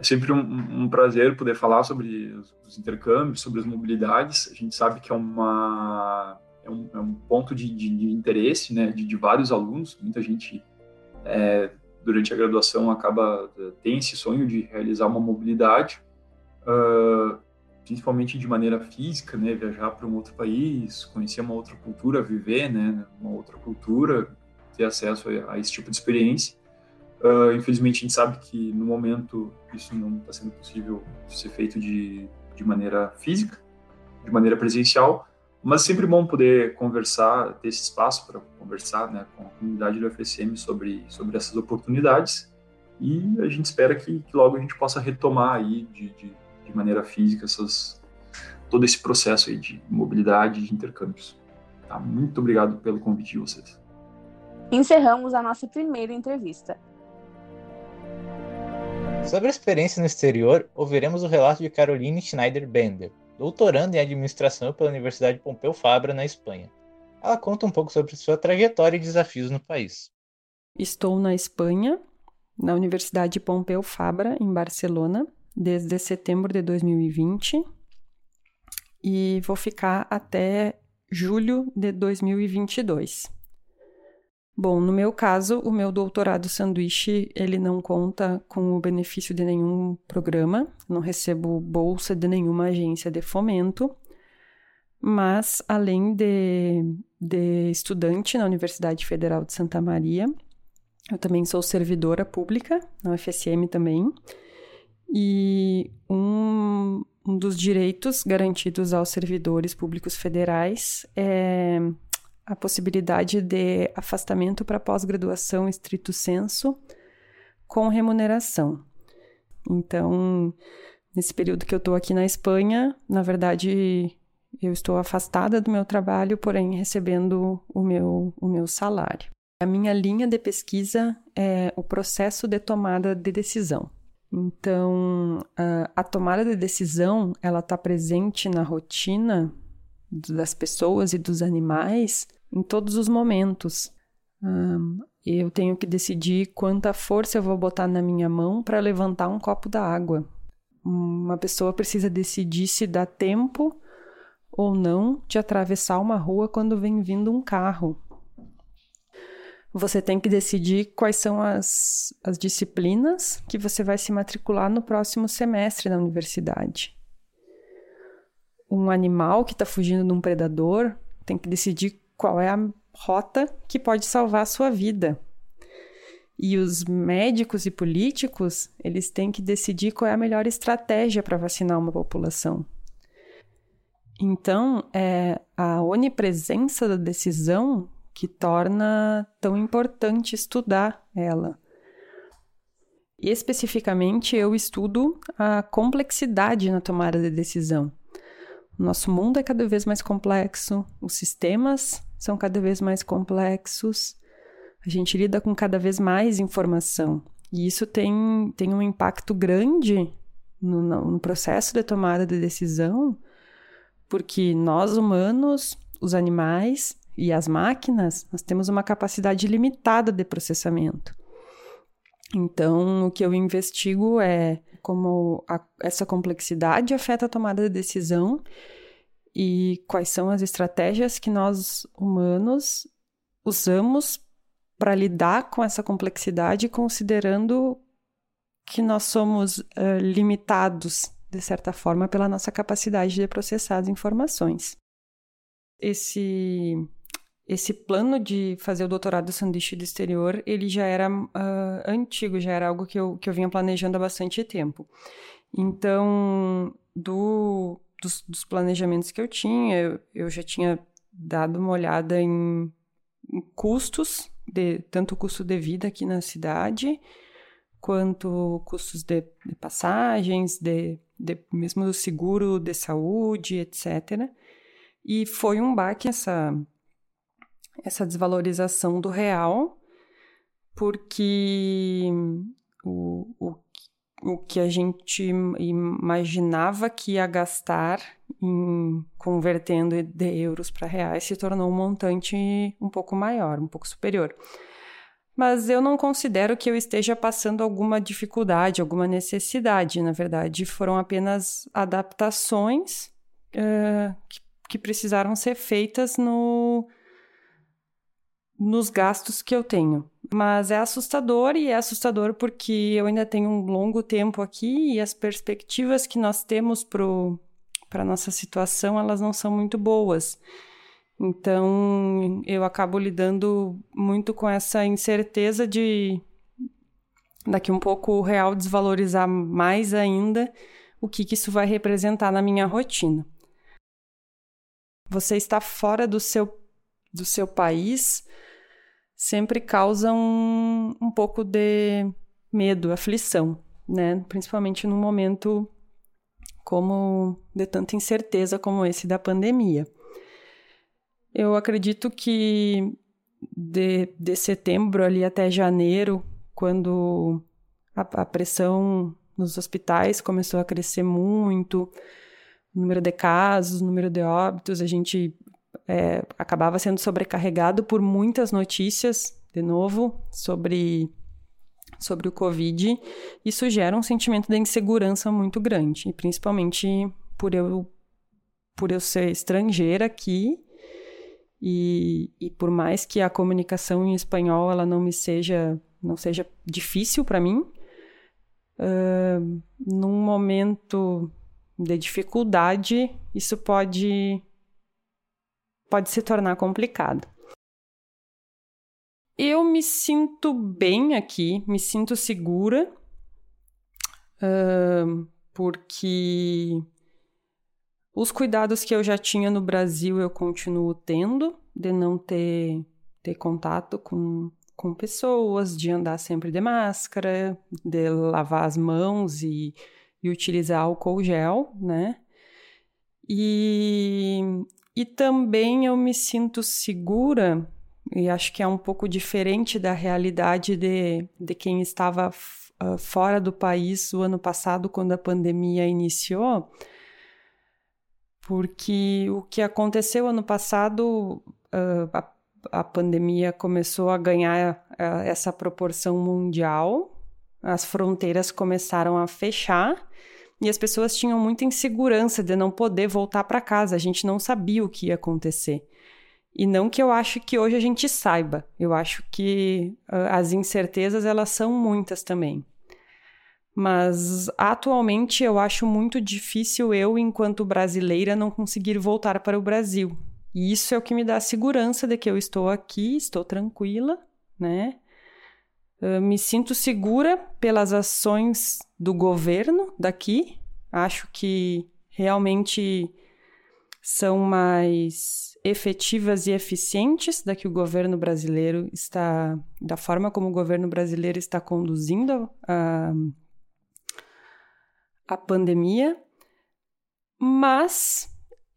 é sempre um, um, prazer poder falar sobre os intercâmbios, sobre as mobilidades. A gente sabe que é, uma, é, um, é um ponto de, de, de, interesse né, de, de, vários alunos. Muita gente, é, durante a graduação, acaba tem esse sonho de realizar uma mobilidade, uh, principalmente de maneira física, né, viajar para um outro país, conhecer uma outra cultura, viver né, uma outra cultura, ter acesso a, a esse tipo de experiência. Uh, infelizmente, a gente sabe que no momento isso não está sendo possível ser feito de, de maneira física, de maneira presencial, mas sempre bom poder conversar, ter esse espaço para conversar né, com a comunidade do FSM sobre, sobre essas oportunidades e a gente espera que, que logo a gente possa retomar aí de, de, de, maneira física essas, todo esse processo aí de mobilidade de intercâmbios. Tá? Muito obrigado pelo convite de vocês. Encerramos a nossa primeira entrevista. Sobre a experiência no exterior, ouviremos o relato de Caroline Schneider-Bender, doutoranda em administração pela Universidade Pompeu Fabra, na Espanha. Ela conta um pouco sobre sua trajetória e desafios no país. Estou na Espanha, na Universidade Pompeu Fabra, em Barcelona, desde setembro de 2020 e vou ficar até julho de 2022. Bom, no meu caso, o meu doutorado sanduíche, ele não conta com o benefício de nenhum programa, não recebo bolsa de nenhuma agência de fomento, mas além de, de estudante na Universidade Federal de Santa Maria, eu também sou servidora pública, na UFSM também, e um, um dos direitos garantidos aos servidores públicos federais é a possibilidade de afastamento para pós-graduação estrito senso com remuneração. Então, nesse período que eu estou aqui na Espanha, na verdade, eu estou afastada do meu trabalho, porém recebendo o meu, o meu salário. A minha linha de pesquisa é o processo de tomada de decisão. Então, a, a tomada de decisão, ela está presente na rotina das pessoas e dos animais em todos os momentos. Um, eu tenho que decidir quanta força eu vou botar na minha mão para levantar um copo da água. Uma pessoa precisa decidir se dá tempo ou não de atravessar uma rua quando vem vindo um carro. Você tem que decidir quais são as, as disciplinas que você vai se matricular no próximo semestre na universidade. Um animal que está fugindo de um predador tem que decidir qual é a rota que pode salvar a sua vida. E os médicos e políticos, eles têm que decidir qual é a melhor estratégia para vacinar uma população. Então, é a onipresença da decisão que torna tão importante estudar ela. E especificamente, eu estudo a complexidade na tomada de decisão. Nosso mundo é cada vez mais complexo, os sistemas são cada vez mais complexos, a gente lida com cada vez mais informação. E isso tem, tem um impacto grande no, no processo de tomada de decisão, porque nós humanos, os animais e as máquinas, nós temos uma capacidade limitada de processamento. Então, o que eu investigo é como a, essa complexidade afeta a tomada de decisão e quais são as estratégias que nós humanos usamos para lidar com essa complexidade, considerando que nós somos uh, limitados, de certa forma, pela nossa capacidade de processar as informações. esse esse plano de fazer o doutorado do sanduíche do exterior, ele já era uh, antigo, já era algo que eu, que eu vinha planejando há bastante tempo. Então, do, dos, dos planejamentos que eu tinha, eu, eu, já tinha dado uma olhada em, em custos, de, tanto o custo de vida aqui na cidade, quanto custos de, de passagens, de, de, mesmo do seguro de saúde, etc. E foi um baque essa, essa desvalorização do real, porque o, o, o que a gente imaginava que ia gastar em convertendo de euros para reais se tornou um montante um pouco maior, um pouco superior. Mas eu não considero que eu esteja passando alguma dificuldade, alguma necessidade. Na verdade, foram apenas adaptações uh, que, que precisaram ser feitas no, nos gastos que eu tenho. Mas é assustador e é assustador porque eu ainda tenho um longo tempo aqui e as perspectivas que nós temos para a nossa situação, elas não são muito boas. Então, eu acabo lidando muito com essa incerteza de daqui um pouco o real desvalorizar mais ainda o que, que isso vai representar na minha rotina. Você está fora do seu, do seu país, sempre causa um, um pouco de medo, aflição, né? Principalmente num momento como de tanta incerteza como esse da pandemia. Eu acredito que de, de setembro ali até janeiro, quando a, a pressão nos hospitais começou a crescer muito, o número de casos, o número de óbitos, a gente é, acabava sendo sobrecarregado por muitas notícias, de novo, sobre, sobre o Covid. Isso gera um sentimento de insegurança muito grande, e principalmente por eu, por eu ser estrangeira aqui. E, e por mais que a comunicação em espanhol ela não me seja não seja difícil para mim, uh, num momento de dificuldade, isso pode pode se tornar complicado. Eu me sinto bem aqui, me sinto segura, uh, porque os cuidados que eu já tinha no Brasil eu continuo tendo, de não ter, ter contato com, com pessoas, de andar sempre de máscara, de lavar as mãos e, e utilizar álcool gel, né? E, e também eu me sinto segura, e acho que é um pouco diferente da realidade de, de quem estava uh, fora do país o ano passado, quando a pandemia iniciou, porque o que aconteceu ano passado, uh, a, a, pandemia começou a ganhar uh, essa proporção mundial, as fronteiras começaram a fechar e as pessoas tinham muita insegurança de não poder voltar para casa. A gente não sabia o que ia acontecer. E não que eu acho que hoje a gente saiba. Eu acho que uh, as incertezas elas são muitas também. Mas atualmente eu acho muito difícil eu, enquanto brasileira, não conseguir voltar para o Brasil. E isso é o que me dá a segurança de que eu estou aqui, estou tranquila, né? Uh, me sinto segura pelas ações do governo daqui. Acho que realmente são mais efetivas e eficientes da que o governo brasileiro está, da forma como o governo brasileiro está conduzindo a, a pandemia. Mas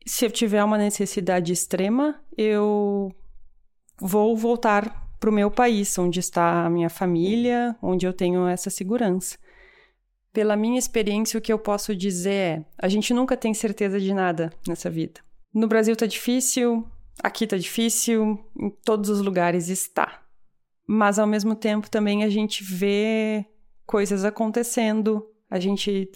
se eu tiver uma necessidade extrema, eu vou voltar para o meu país, onde está a minha família, onde eu tenho essa segurança. Pela minha experiência, o que eu posso dizer é: a gente nunca tem certeza de nada nessa vida. No Brasil tá difícil, aqui tá difícil, em todos os lugares está. Mas ao mesmo tempo também a gente vê coisas acontecendo, a gente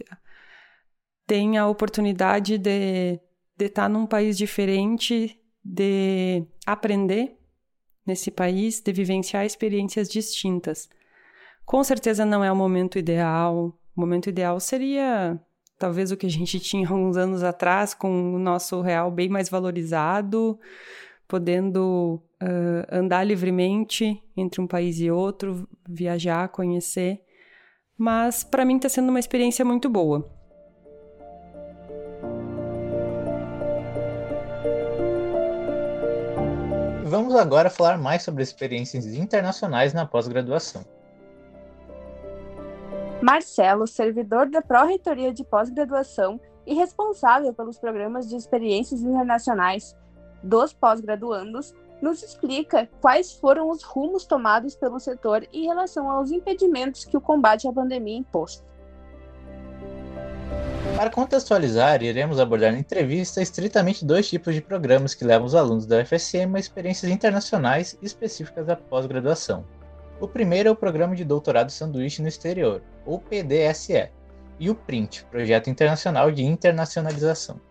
tem a oportunidade de estar tá num país diferente, de aprender nesse país, de vivenciar experiências distintas. Com certeza não é o momento ideal. O momento ideal seria talvez o que a gente tinha alguns anos atrás, com o nosso real bem mais valorizado, podendo uh, andar livremente entre um país e outro, viajar, conhecer. Mas para mim está sendo uma experiência muito boa. Vamos agora falar mais sobre experiências internacionais na pós-graduação. Marcelo, servidor da Pró-Reitoria de Pós-Graduação e responsável pelos programas de experiências internacionais dos pós-graduandos, nos explica quais foram os rumos tomados pelo setor em relação aos impedimentos que o combate à pandemia impôs. Para contextualizar, iremos abordar na entrevista estritamente dois tipos de programas que levam os alunos da UFSM a experiências internacionais específicas da pós-graduação. O primeiro é o Programa de Doutorado Sanduíche no Exterior, ou PDSE, e o PRINT, Projeto Internacional de Internacionalização.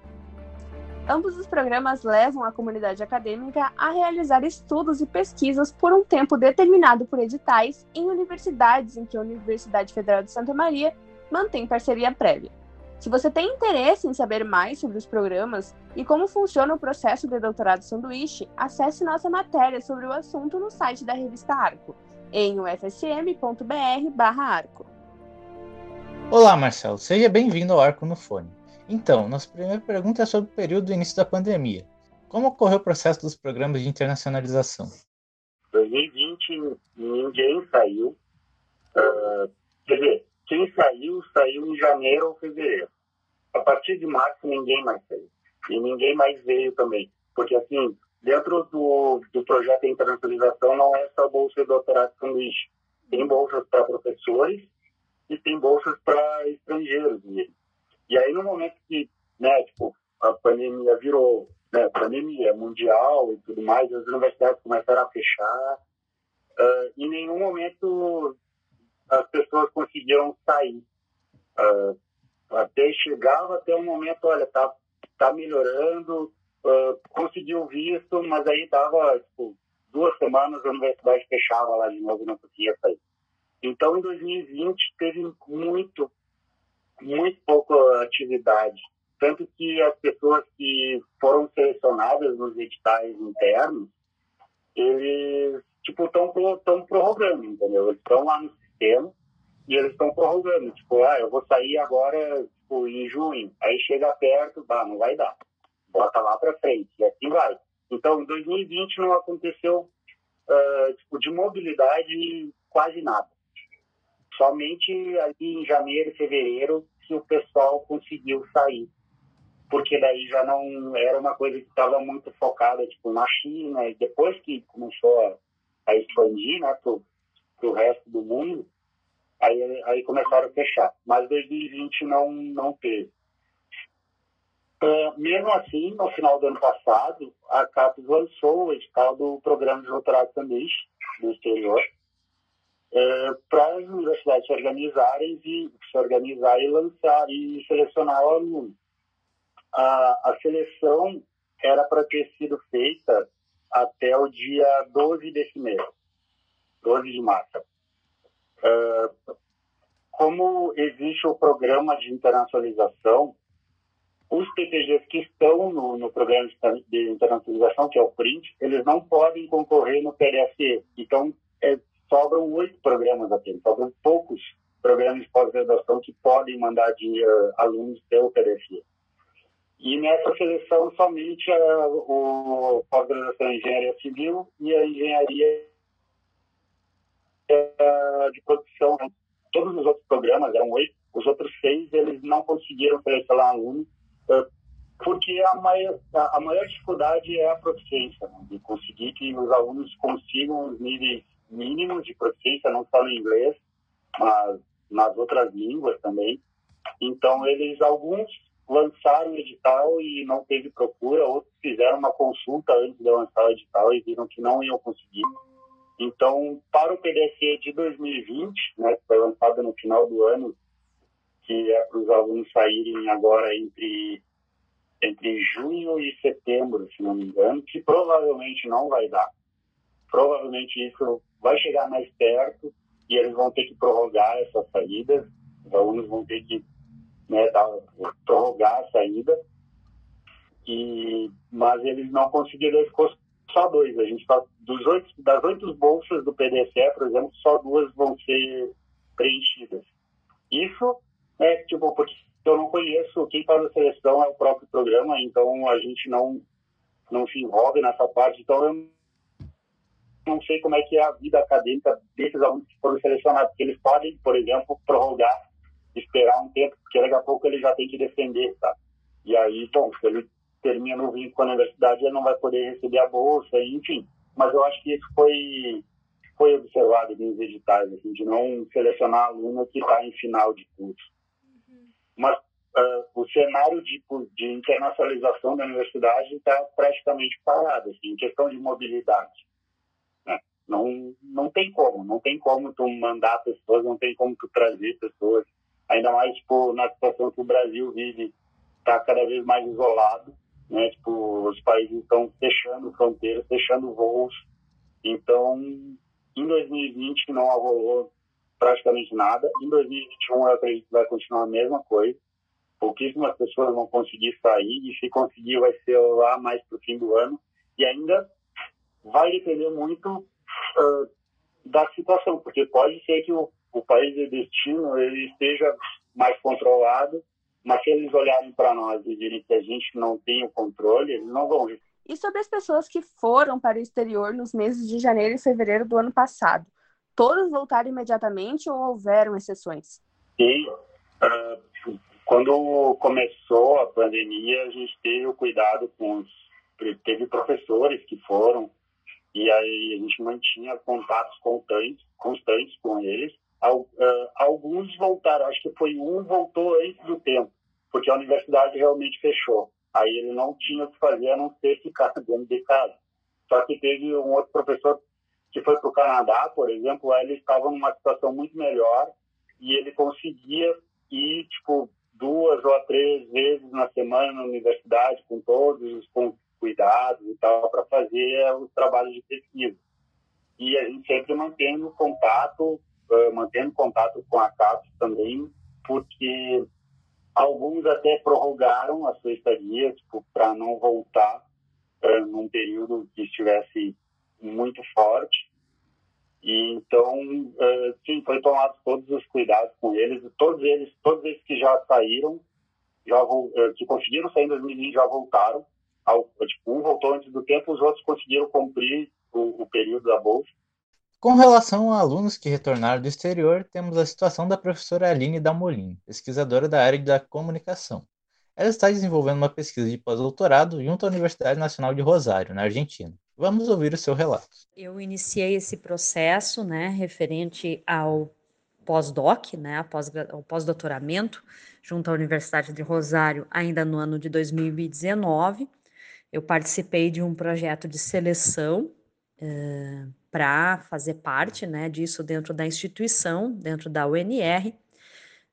Ambos os programas levam a comunidade acadêmica a realizar estudos e pesquisas por um tempo determinado por editais em universidades em que a Universidade Federal de Santa Maria mantém parceria prévia. Se você tem interesse em saber mais sobre os programas e como funciona o processo de doutorado sanduíche, acesse nossa matéria sobre o assunto no site da revista Arco, em ufsm.br/arco. Olá, Marcelo, seja bem-vindo ao Arco no Fone. Então, nossa primeira pergunta é sobre o período do início da pandemia. Como ocorreu o processo dos programas de internacionalização? 2020, ninguém saiu. Uh, quer dizer, quem saiu, saiu em janeiro ou fevereiro. A partir de março, ninguém mais saiu. E ninguém mais veio também. Porque, assim, dentro do, do projeto de internacionalização, não é só bolsa de doutorado sanduíche. Tem bolsas para professores e tem bolsas para estrangeiros. E, e aí, no momento que, né, tipo, a pandemia virou né, pandemia mundial e tudo mais, as universidades começaram a fechar. Uh, em nenhum momento as pessoas conseguiram sair. Uh, até chegava até um momento, olha, tá, tá melhorando, uh, conseguiu visto, mas aí tava tipo, duas semanas a universidade fechava lá de novo, não conseguia sair. Então, em 2020 teve muito, muito pouca atividade, tanto que as pessoas que foram selecionadas nos editais internos, eles tipo estão prorrogando, entendeu? Eles estão lá no e eles estão prorrogando. Tipo, ah, eu vou sair agora tipo, em junho. Aí chega perto, bah, não vai dar. Bota lá para frente. E assim vai. Então, em 2020 não aconteceu uh, tipo, de mobilidade quase nada. Somente ali em janeiro, fevereiro, que o pessoal conseguiu sair. Porque daí já não era uma coisa que estava muito focada tipo, na China. E depois que começou a, a expandir né, para o resto do mundo, aí, aí começaram a fechar. Mas 2020 não, não teve. Uh, mesmo assim, no final do ano passado, a CAPES lançou o edital do Programa de Doutorado Sanduíche no exterior uh, para as universidades se organizarem e se organizar e lançar e selecionar o aluno. A, a seleção era para ter sido feita até o dia 12 desse mês. 12 de março. Uh, como existe o programa de internacionalização, os PTGs que estão no, no, programa de internacionalização, que é o PRINT, eles não podem concorrer no PDSE. Então, é, sobram oito programas apenas, sobram poucos programas de pós-graduação que podem mandar de uh, alunos pelo PDSE. E nessa seleção, somente uh, o pós-graduação em engenharia civil e a engenharia uh, de produção. Né? Todos os outros programas, eram oito, os outros seis, eles não conseguiram selecionar alunos, uh, porque a maior, a, maior dificuldade é a proficiência, né? de conseguir que os alunos consigam os níveis mínimos de proficiência, não só no inglês, mas nas outras línguas também. Então, eles, alguns lançaram o edital e não teve procura, outros fizeram uma consulta antes de lançar o edital e viram que não iam conseguir. Então, para o PDSE de 2020, né, que foi lançado no final do ano, que é para os alunos saírem agora entre, entre junho e setembro, se não me engano, que provavelmente não vai dar. Provavelmente isso vai chegar mais perto e eles vão ter que prorrogar essas saídas, os alunos vão ter que né, dar, prorrogar a saída, e, mas eles não conseguiram, só dois. A gente tá, dos oito, das oito bolsas do PDCE, por exemplo, só duas vão ser preenchidas. Isso é tipo, porque eu não conheço quem faz a seleção é o próprio programa, então a gente não, não se envolve nessa parte, então eu não sei como é que é a vida acadêmica desses alunos que foram selecionados, porque eles podem, por exemplo, prorrogar, esperar um tempo, porque daqui a pouco ele já tem que defender, tá? E aí, bom, se ele termina o vínculo com a universidade, ele não vai poder receber a bolsa, enfim. Mas eu acho que isso foi foi observado nos editais, assim, de não selecionar aluno que está em final de curso. Uhum. Mas uh, o cenário de, de internacionalização da universidade está praticamente parado, assim, em questão de mobilidade. Né? Não, não tem como, não tem como tu mandar pessoas, não tem como tu trazer pessoas, ainda mais tipo, na situação que o Brasil vive, está cada vez mais isolado, né? Tipo, os países estão fechando fronteiras, fechando voos, então em 2020 não rolou praticamente nada. Em 2021 eu acredito que vai continuar a mesma coisa. Pouquíssimas pessoas vão conseguir sair e se conseguir vai ser lá mais para o fim do ano. E ainda vai depender muito uh, da situação, porque pode ser que o, o país de destino ele esteja mais controlado, mas se eles olharem para nós e direm que a gente não tem o controle, eles não vão e sobre as pessoas que foram para o exterior nos meses de janeiro e fevereiro do ano passado. Todos voltaram imediatamente ou houveram exceções? Sim. Uh, quando começou a pandemia, a gente teve o cuidado com os. Teve professores que foram, e aí a gente mantinha contatos constantes, constantes com eles. Alguns voltaram, acho que foi um voltou antes do tempo, porque a universidade realmente fechou. Aí ele não tinha o que fazer a não ser ficar dentro de casa. Só que teve um outro professor que foi para o Canadá, por exemplo, lá ele estava numa situação muito melhor e ele conseguia ir, tipo, duas ou três vezes na semana na universidade, com todos os cuidados e tal, para fazer os trabalhos de pesquisa. E a gente sempre mantendo contato, uh, mantendo contato com a CAPES também, porque Alguns até prorrogaram a sua estadia, tipo, para não voltar uh, num período que estivesse muito forte. E então, uh, sim, foi tomado todos os cuidados com eles. Todos eles, todos eles que já saíram, já uh, que conseguiram sair em 2020 já voltaram. Ao, tipo, um voltou antes do tempo, os outros conseguiram cumprir o, o período da bolsa. Com relação a alunos que retornaram do exterior, temos a situação da professora Aline Dalmolin, pesquisadora da área da comunicação. Ela está desenvolvendo uma pesquisa de pós-doutorado junto à Universidade Nacional de Rosário, na Argentina. Vamos ouvir o seu relato. Eu iniciei esse processo, né, referente ao pós-doc, né, ao pós-doutoramento, junto à Universidade de Rosário, ainda no ano de 2019. Eu participei de um projeto de seleção uh, para fazer parte né, disso dentro da instituição, dentro da UNR.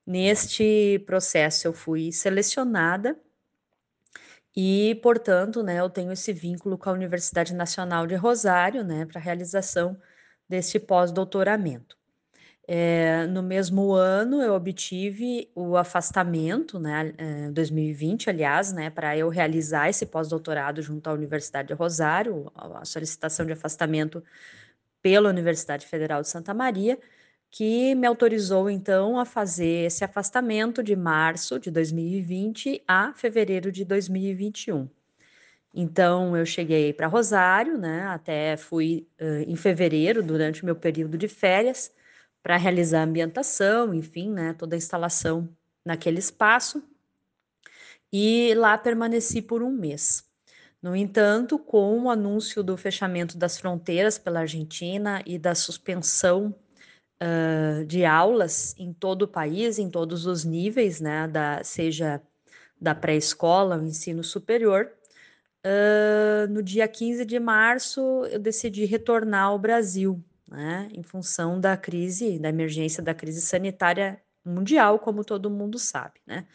Neste processo eu fui selecionada e, portanto, né, eu tenho esse vínculo com a Universidade Nacional de Rosário, né, para a realização deste pós-doutoramento. É, no mesmo ano, eu obtive o afastamento, né, em 2020, aliás, né, para eu realizar esse pós-doutorado junto à Universidade de Rosário, a solicitação de afastamento pela Universidade Federal de Santa Maria, que me autorizou então a fazer esse afastamento de março de 2020 a fevereiro de 2021. Então eu cheguei para Rosário, né? Até fui uh, em fevereiro durante o meu período de férias para realizar a ambientação, enfim, né? Toda a instalação naquele espaço. E lá permaneci por um mês. No entanto, com o anúncio do fechamento das fronteiras pela Argentina e da suspensão uh, de aulas em todo o país, em todos os níveis, né, da, seja da pré-escola, o ensino superior, uh, no dia 15 de março eu decidi retornar ao Brasil, né, em função da crise, da emergência da crise sanitária mundial, como todo mundo sabe, né?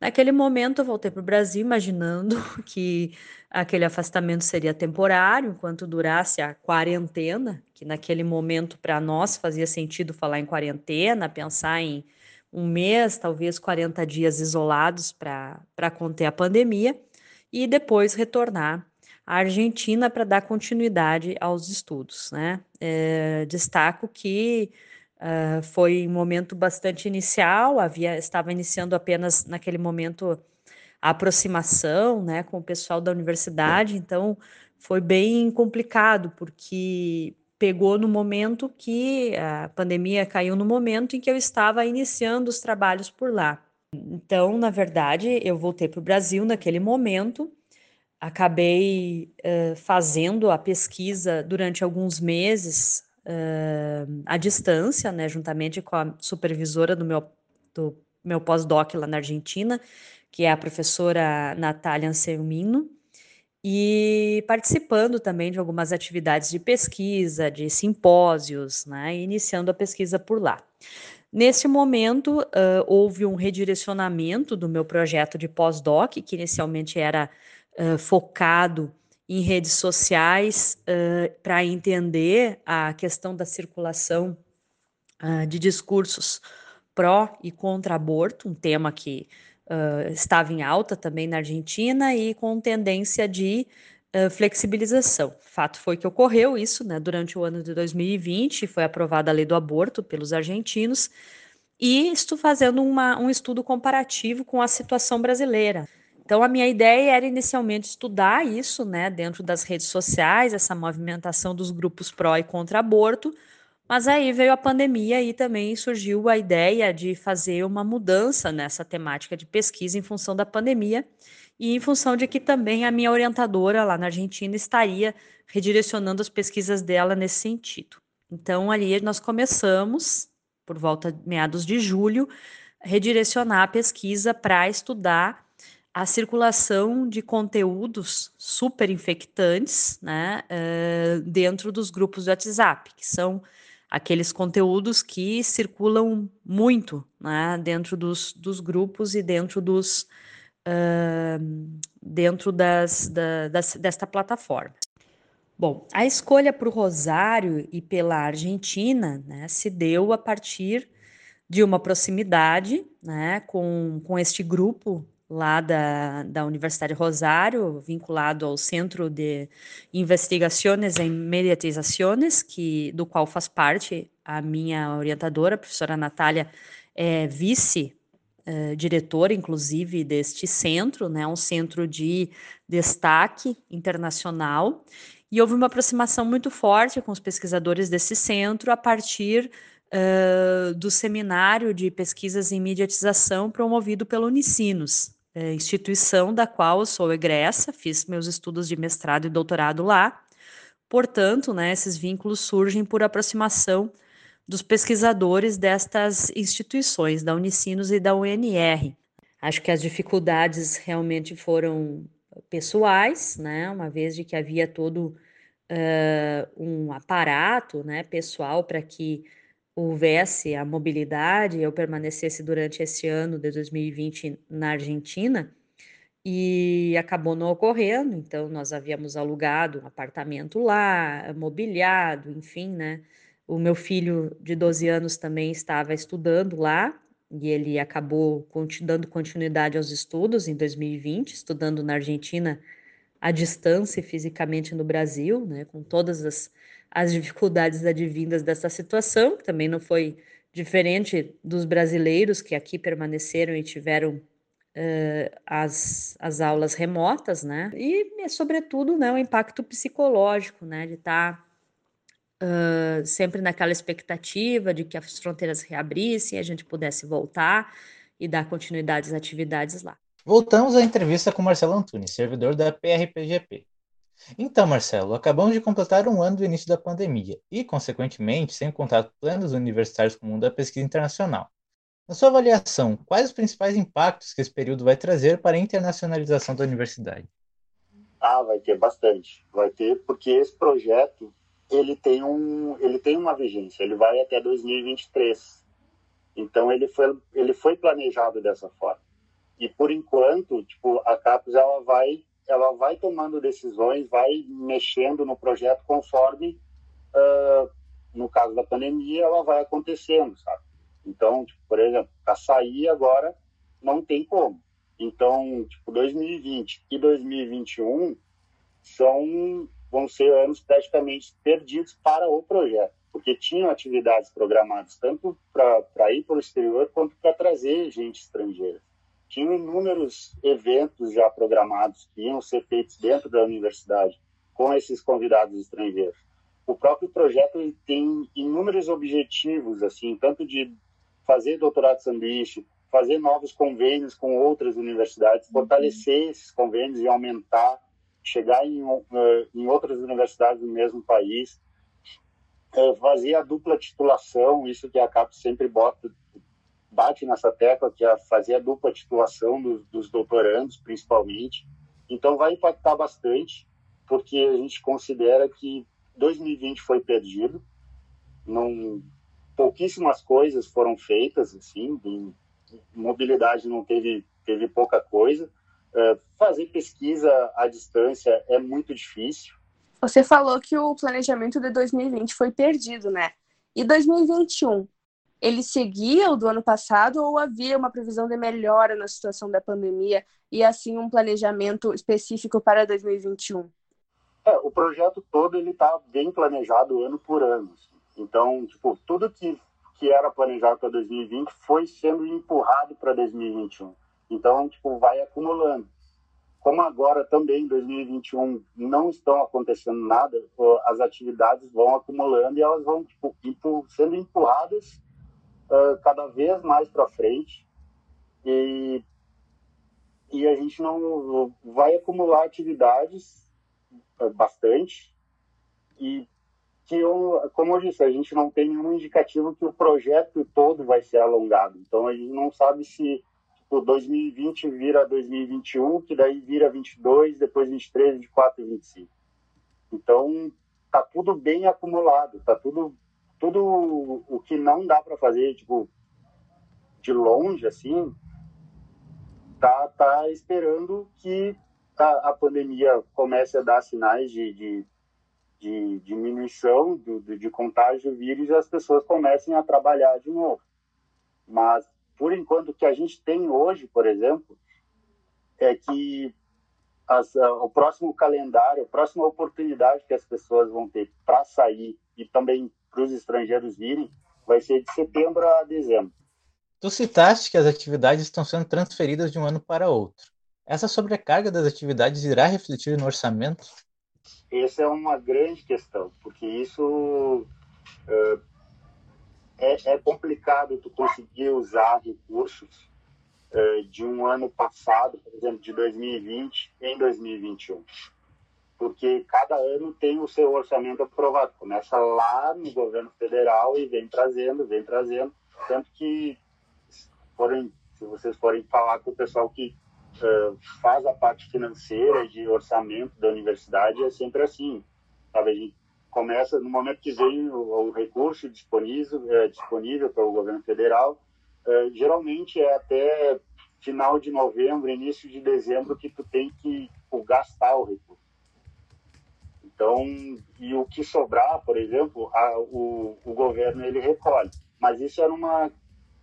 Naquele momento eu voltei para o Brasil imaginando que aquele afastamento seria temporário, enquanto durasse a quarentena, que naquele momento para nós fazia sentido falar em quarentena, pensar em um mês, talvez 40 dias isolados para conter a pandemia e depois retornar à Argentina para dar continuidade aos estudos. Né? É, destaco que uh, foi um momento bastante inicial, havia estava iniciando apenas naquele momento a aproximação né, com o pessoal da universidade, então foi bem complicado, porque pegou no momento que a pandemia caiu no momento em que eu estava iniciando os trabalhos por lá. Então, na verdade, eu voltei para o Brasil naquele momento, acabei uh, fazendo a pesquisa durante alguns meses uh, à distância, né, juntamente com a supervisora do meu, do meu pós-doc lá na Argentina, que é a professora Natália Anselmino, e participando também de algumas atividades de pesquisa, de simpósios, né, iniciando a pesquisa por lá. Nesse momento, uh, houve um redirecionamento do meu projeto de pós-doc, que inicialmente era uh, focado em redes sociais uh, para entender a questão da circulação de discursos pró e contra aborto, um tema que uh, estava em alta também na Argentina e com tendência de uh, flexibilização. Fato foi que ocorreu isso né, durante o ano de 2020, foi aprovada a lei do aborto pelos argentinos, e estou fazendo uma, um estudo comparativo com a situação brasileira. Então, a minha ideia era inicialmente estudar isso, né, dentro das redes sociais, essa movimentação dos grupos pró e contra aborto, mas aí veio a pandemia e também surgiu a ideia de fazer uma mudança nessa temática de pesquisa em função da pandemia e em função de que também a minha orientadora lá na Argentina estaria redirecionando as pesquisas dela nesse sentido. Então, ali nós começamos, por volta de meados de julho, redirecionar a pesquisa para estudar a circulação de conteúdos super infectantes né, uh, dentro dos grupos de WhatsApp, que são aqueles conteúdos que circulam muito né, dentro dos, dos grupos e dentro dos uh, dentro das, da, das, desta plataforma. Bom, a escolha para o Rosário e pela Argentina né, se deu a partir de uma proximidade né, com, com este grupo lá da, da Universidade Rosário, vinculado ao Centro de Investigações em Mediatizações, que, do qual faz parte a minha orientadora, a professora Natália, é vice Uh, diretora, inclusive, deste centro, né, um centro de destaque internacional, e houve uma aproximação muito forte com os pesquisadores desse centro a partir uh, do seminário de pesquisas em mediatização promovido pelo Unicinos, é, instituição da qual eu sou egressa, fiz meus estudos de mestrado e doutorado lá. Portanto, né, esses vínculos surgem por aproximação dos pesquisadores destas instituições, da Unicinos e da UNR. Acho que as dificuldades realmente foram pessoais, né, uma vez de que havia todo uh, um aparato né, pessoal para que houvesse a mobilidade, eu permanecesse durante esse ano de 2020 na Argentina, e acabou não ocorrendo, então nós havíamos alugado um apartamento lá, mobiliado, enfim, né? O meu filho de 12 anos também estava estudando lá, e ele acabou dando continuidade aos estudos em 2020, estudando na Argentina à distância fisicamente no Brasil, né, com todas as as dificuldades advindas dessa situação, que também não foi diferente dos brasileiros que aqui permaneceram e tiveram uh, as, as aulas remotas, né? E, sobretudo, né, o impacto psicológico, né, de estar tá, uh, sempre naquela expectativa de que as fronteiras reabrissem, a gente pudesse voltar e dar continuidade às atividades lá. Voltamos à entrevista com Marcelo Antunes, servidor da PRPGP. Então, Marcelo, acabamos de completar um ano do início da pandemia e, consequentemente, sem contato pleno dos universitários com o mundo da pesquisa internacional. Na sua avaliação, quais os principais impactos que esse período vai trazer para a internacionalização da universidade? Ah, vai ter bastante. Vai ter porque esse projeto ele tem um ele tem uma vigência, ele vai até 2023. Então ele foi ele foi planejado dessa forma. E por enquanto, tipo, a CAPES ela vai ela vai tomando decisões, vai mexendo no projeto conforme, uh, no caso da pandemia, ela vai acontecendo, sabe? Então, tipo, por exemplo, sair agora não tem como. Então, tipo, 2020 e 2021 são vão ser anos praticamente perdidos para o projeto, porque tinham atividades programadas tanto para ir para o exterior quanto para trazer gente estrangeira. Tinham inúmeros eventos já programados que iam ser feitos dentro da universidade com esses convidados estrangeiros. O próprio projeto ele tem inúmeros objetivos, assim, tanto de fazer doutorado sanduíche, fazer novos convênios com outras universidades, fortalecer esses convênios e aumentar chegar em, eh, em outras universidades do mesmo país, eh, fazer a dupla titulação, isso que a CAP sempre bota, bate nessa tecla, que é fazer a dupla titulação dos, dos doutorandos, principalmente. Então, vai impactar bastante, porque a gente considera que 2020 foi perdido, não, pouquíssimas coisas foram feitas, assim, mobilidade não teve, teve pouca coisa, é, fazer pesquisa à distância é muito difícil. Você falou que o planejamento de 2020 foi perdido, né? E 2021? Ele seguia o do ano passado ou havia uma previsão de melhora na situação da pandemia e assim um planejamento específico para 2021? É, o projeto todo ele está bem planejado ano por ano. Então, tipo, tudo que que era planejado para 2020 foi sendo empurrado para 2021. Então, tipo, vai acumulando. Como agora também em 2021 não estão acontecendo nada, as atividades vão acumulando e elas vão tipo, sendo empurradas uh, cada vez mais para frente. E, e a gente não vai acumular atividades uh, bastante. E que, eu, como eu disse, a gente não tem nenhum indicativo que o projeto todo vai ser alongado. Então a gente não sabe se tipo, 2020 vira 2021, que daí vira 22, depois 23, 24 e 25. Então, tá tudo bem acumulado, tá tudo tudo o que não dá para fazer, tipo, de longe assim, tá tá esperando que a, a pandemia comece a dar sinais de, de, de diminuição do, de contágio do vírus e as pessoas comecem a trabalhar de novo. Mas por enquanto, o que a gente tem hoje, por exemplo, é que as, o próximo calendário, a próxima oportunidade que as pessoas vão ter para sair e também para os estrangeiros virem, vai ser de setembro a dezembro. Tu citaste que as atividades estão sendo transferidas de um ano para outro. Essa sobrecarga das atividades irá refletir no orçamento? Essa é uma grande questão, porque isso uh, é, é complicado tu conseguir usar recursos é, de um ano passado, por exemplo, de 2020 em 2021. Porque cada ano tem o seu orçamento aprovado. Começa lá no governo federal e vem trazendo, vem trazendo. Tanto que, forem, se vocês forem falar com o pessoal que uh, faz a parte financeira de orçamento da universidade, é sempre assim. Sabe? A gente começa no momento que vem o, o recurso disponível, é, disponível para o governo federal, é, geralmente é até final de novembro, início de dezembro que tu tem que tipo, gastar o recurso. Então, e o que sobrar, por exemplo, a, o, o governo ele recolhe. Mas isso era uma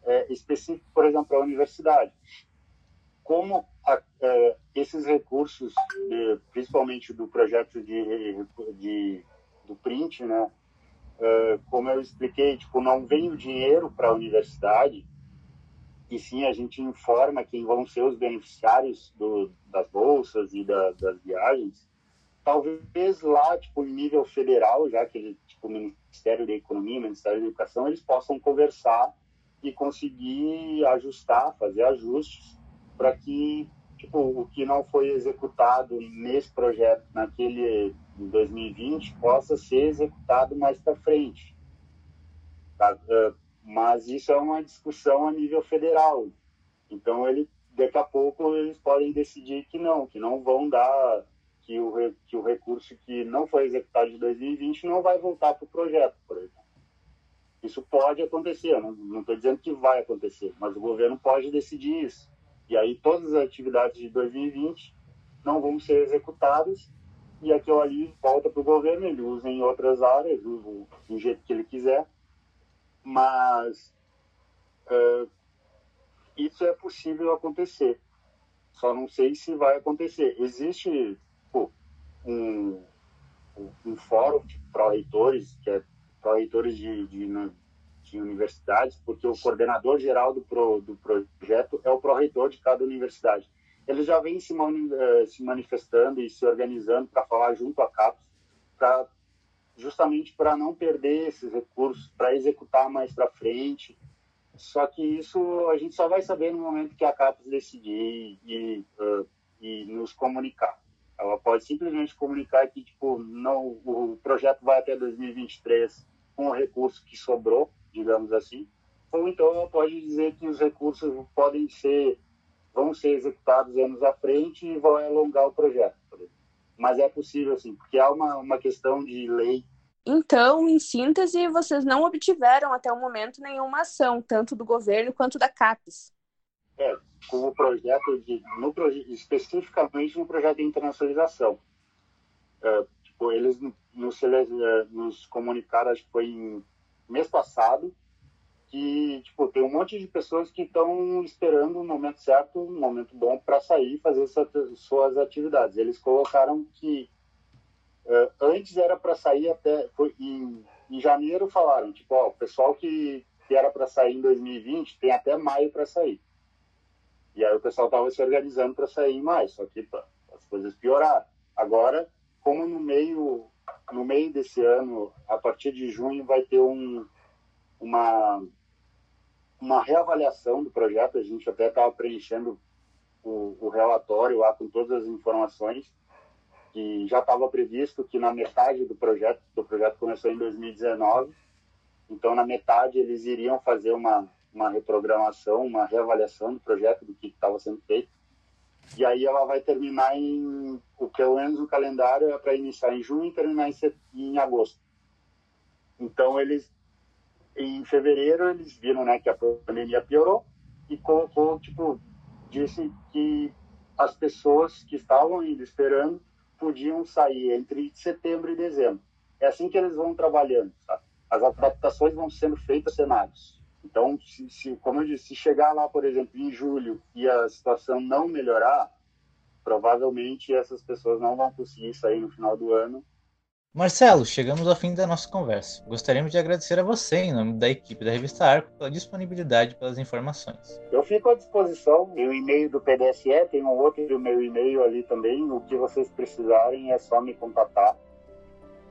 é, específico, por exemplo, para a universidade. Como a, é, esses recursos, de, principalmente do projeto de, de do print, né? Uh, como eu expliquei, tipo, não vem o dinheiro para a universidade, e sim a gente informa quem vão ser os beneficiários do, das bolsas e da, das viagens. Talvez lá, tipo, em nível federal, já que tipo, o Ministério da Economia, o Ministério da Educação, eles possam conversar e conseguir ajustar, fazer ajustes para que tipo, o que não foi executado nesse projeto, naquele em 2020, possa ser executado mais para frente. Tá? É, mas isso é uma discussão a nível federal. Então, ele, daqui a pouco, eles podem decidir que não, que não vão dar, que o, que o recurso que não foi executado em 2020 não vai voltar para o projeto, por exemplo. Isso pode acontecer, não estou dizendo que vai acontecer, mas o governo pode decidir isso. E aí todas as atividades de 2020 não vão ser executadas e aquilo ali volta para o governo, ele usa em outras áreas, usa do jeito que ele quiser, mas uh, isso é possível acontecer. Só não sei se vai acontecer. Existe um, um fórum de pró-reitores, que é pró-reitores de, de, de, universidades, porque o coordenador geral do, pro, do projeto é o pró-reitor de cada universidade. Eles já vêm se, mani, uh, se manifestando e se organizando para falar junto à CAPES, pra, justamente para não perder esses recursos, para executar mais para frente. Só que isso a gente só vai saber no momento que a CAPES decidir e, uh, e nos comunicar. Ela pode simplesmente comunicar que tipo não o projeto vai até 2023 com o recurso que sobrou, digamos assim, ou então ela pode dizer que os recursos podem ser vão ser executados anos à frente e vão alongar o projeto. Mas é possível, sim, porque há uma, uma questão de lei. Então, em síntese, vocês não obtiveram até o momento nenhuma ação, tanto do governo quanto da CAPES. É, com o projeto, de, no, especificamente no projeto de internacionalização. É, tipo, eles nos, é, nos comunicaram, acho que foi em mês passado, que tipo, tem um monte de pessoas que estão esperando um momento certo, um momento bom para sair e fazer suas atividades. Eles colocaram que uh, antes era para sair até foi, em, em janeiro falaram tipo, ó, o pessoal que, que era para sair em 2020 tem até maio para sair. E aí o pessoal estava se organizando para sair em maio, só que pá, as coisas pioraram. Agora, como no meio no meio desse ano, a partir de junho vai ter um uma uma reavaliação do projeto. A gente até estava preenchendo o, o, relatório lá com todas as informações que já estava previsto que na metade do projeto, o projeto começou em 2019, então na metade eles iriam fazer uma, uma reprogramação, uma reavaliação do projeto, do que estava sendo feito. E aí ela vai terminar em, o pelo menos o calendário é para iniciar em junho e terminar em, em agosto. Então eles em fevereiro eles viram né, que a pandemia piorou e colocou, tipo, disse que as pessoas que estavam ainda esperando podiam sair entre setembro e dezembro. É assim que eles vão trabalhando, sabe? As adaptações vão sendo feitas cenários. Então, se, se, como eu disse, se chegar lá, por exemplo, em julho e a situação não melhorar, provavelmente essas pessoas não vão conseguir sair no final do ano Marcelo, chegamos ao fim da nossa conversa. Gostaríamos de agradecer a você, em nome da equipe da revista Arco, pela disponibilidade pelas informações. Eu fico à disposição. o e-mail do PDSE, tem um outro do meu e-mail ali também. O que vocês precisarem é só me contatar.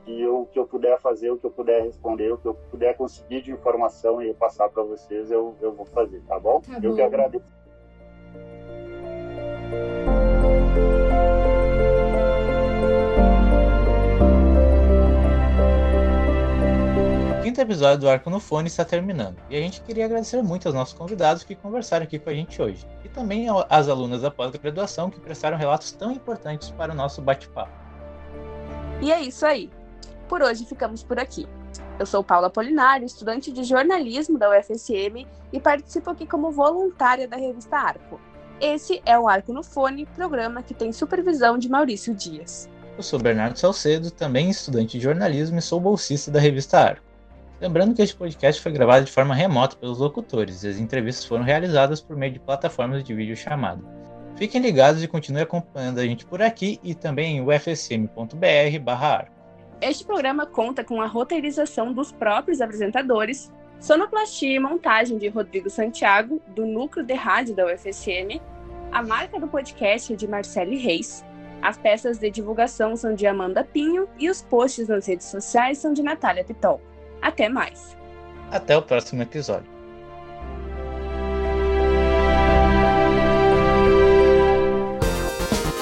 E eu, o que eu puder fazer, o que eu puder responder, o que eu puder conseguir de informação e passar para vocês, eu, eu vou fazer, tá bom? Tá eu bom. que agradeço. quinto episódio do Arco no Fone está terminando, e a gente queria agradecer muito aos nossos convidados que conversaram aqui com a gente hoje, e também às alunas da pós-graduação que prestaram relatos tão importantes para o nosso bate-papo. E é isso aí. Por hoje ficamos por aqui. Eu sou Paula Polinário, estudante de jornalismo da UFSM e participo aqui como voluntária da revista Arco. Esse é o Arco no Fone, programa que tem supervisão de Maurício Dias. Eu sou Bernardo Salcedo, também estudante de jornalismo e sou bolsista da revista Arco. Lembrando que este podcast foi gravado de forma remota pelos locutores e as entrevistas foram realizadas por meio de plataformas de vídeo chamada. Fiquem ligados e continuem acompanhando a gente por aqui e também em ufsm.br/arco. Este programa conta com a roteirização dos próprios apresentadores, sonoplastia e montagem de Rodrigo Santiago, do núcleo de rádio da UFSM, a marca do podcast é de Marcele Reis, as peças de divulgação são de Amanda Pinho e os posts nas redes sociais são de Natália Pitol. Até mais. Até o próximo episódio.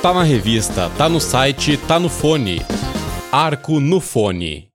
Tá na revista, tá no site, tá no fone. Arco no fone.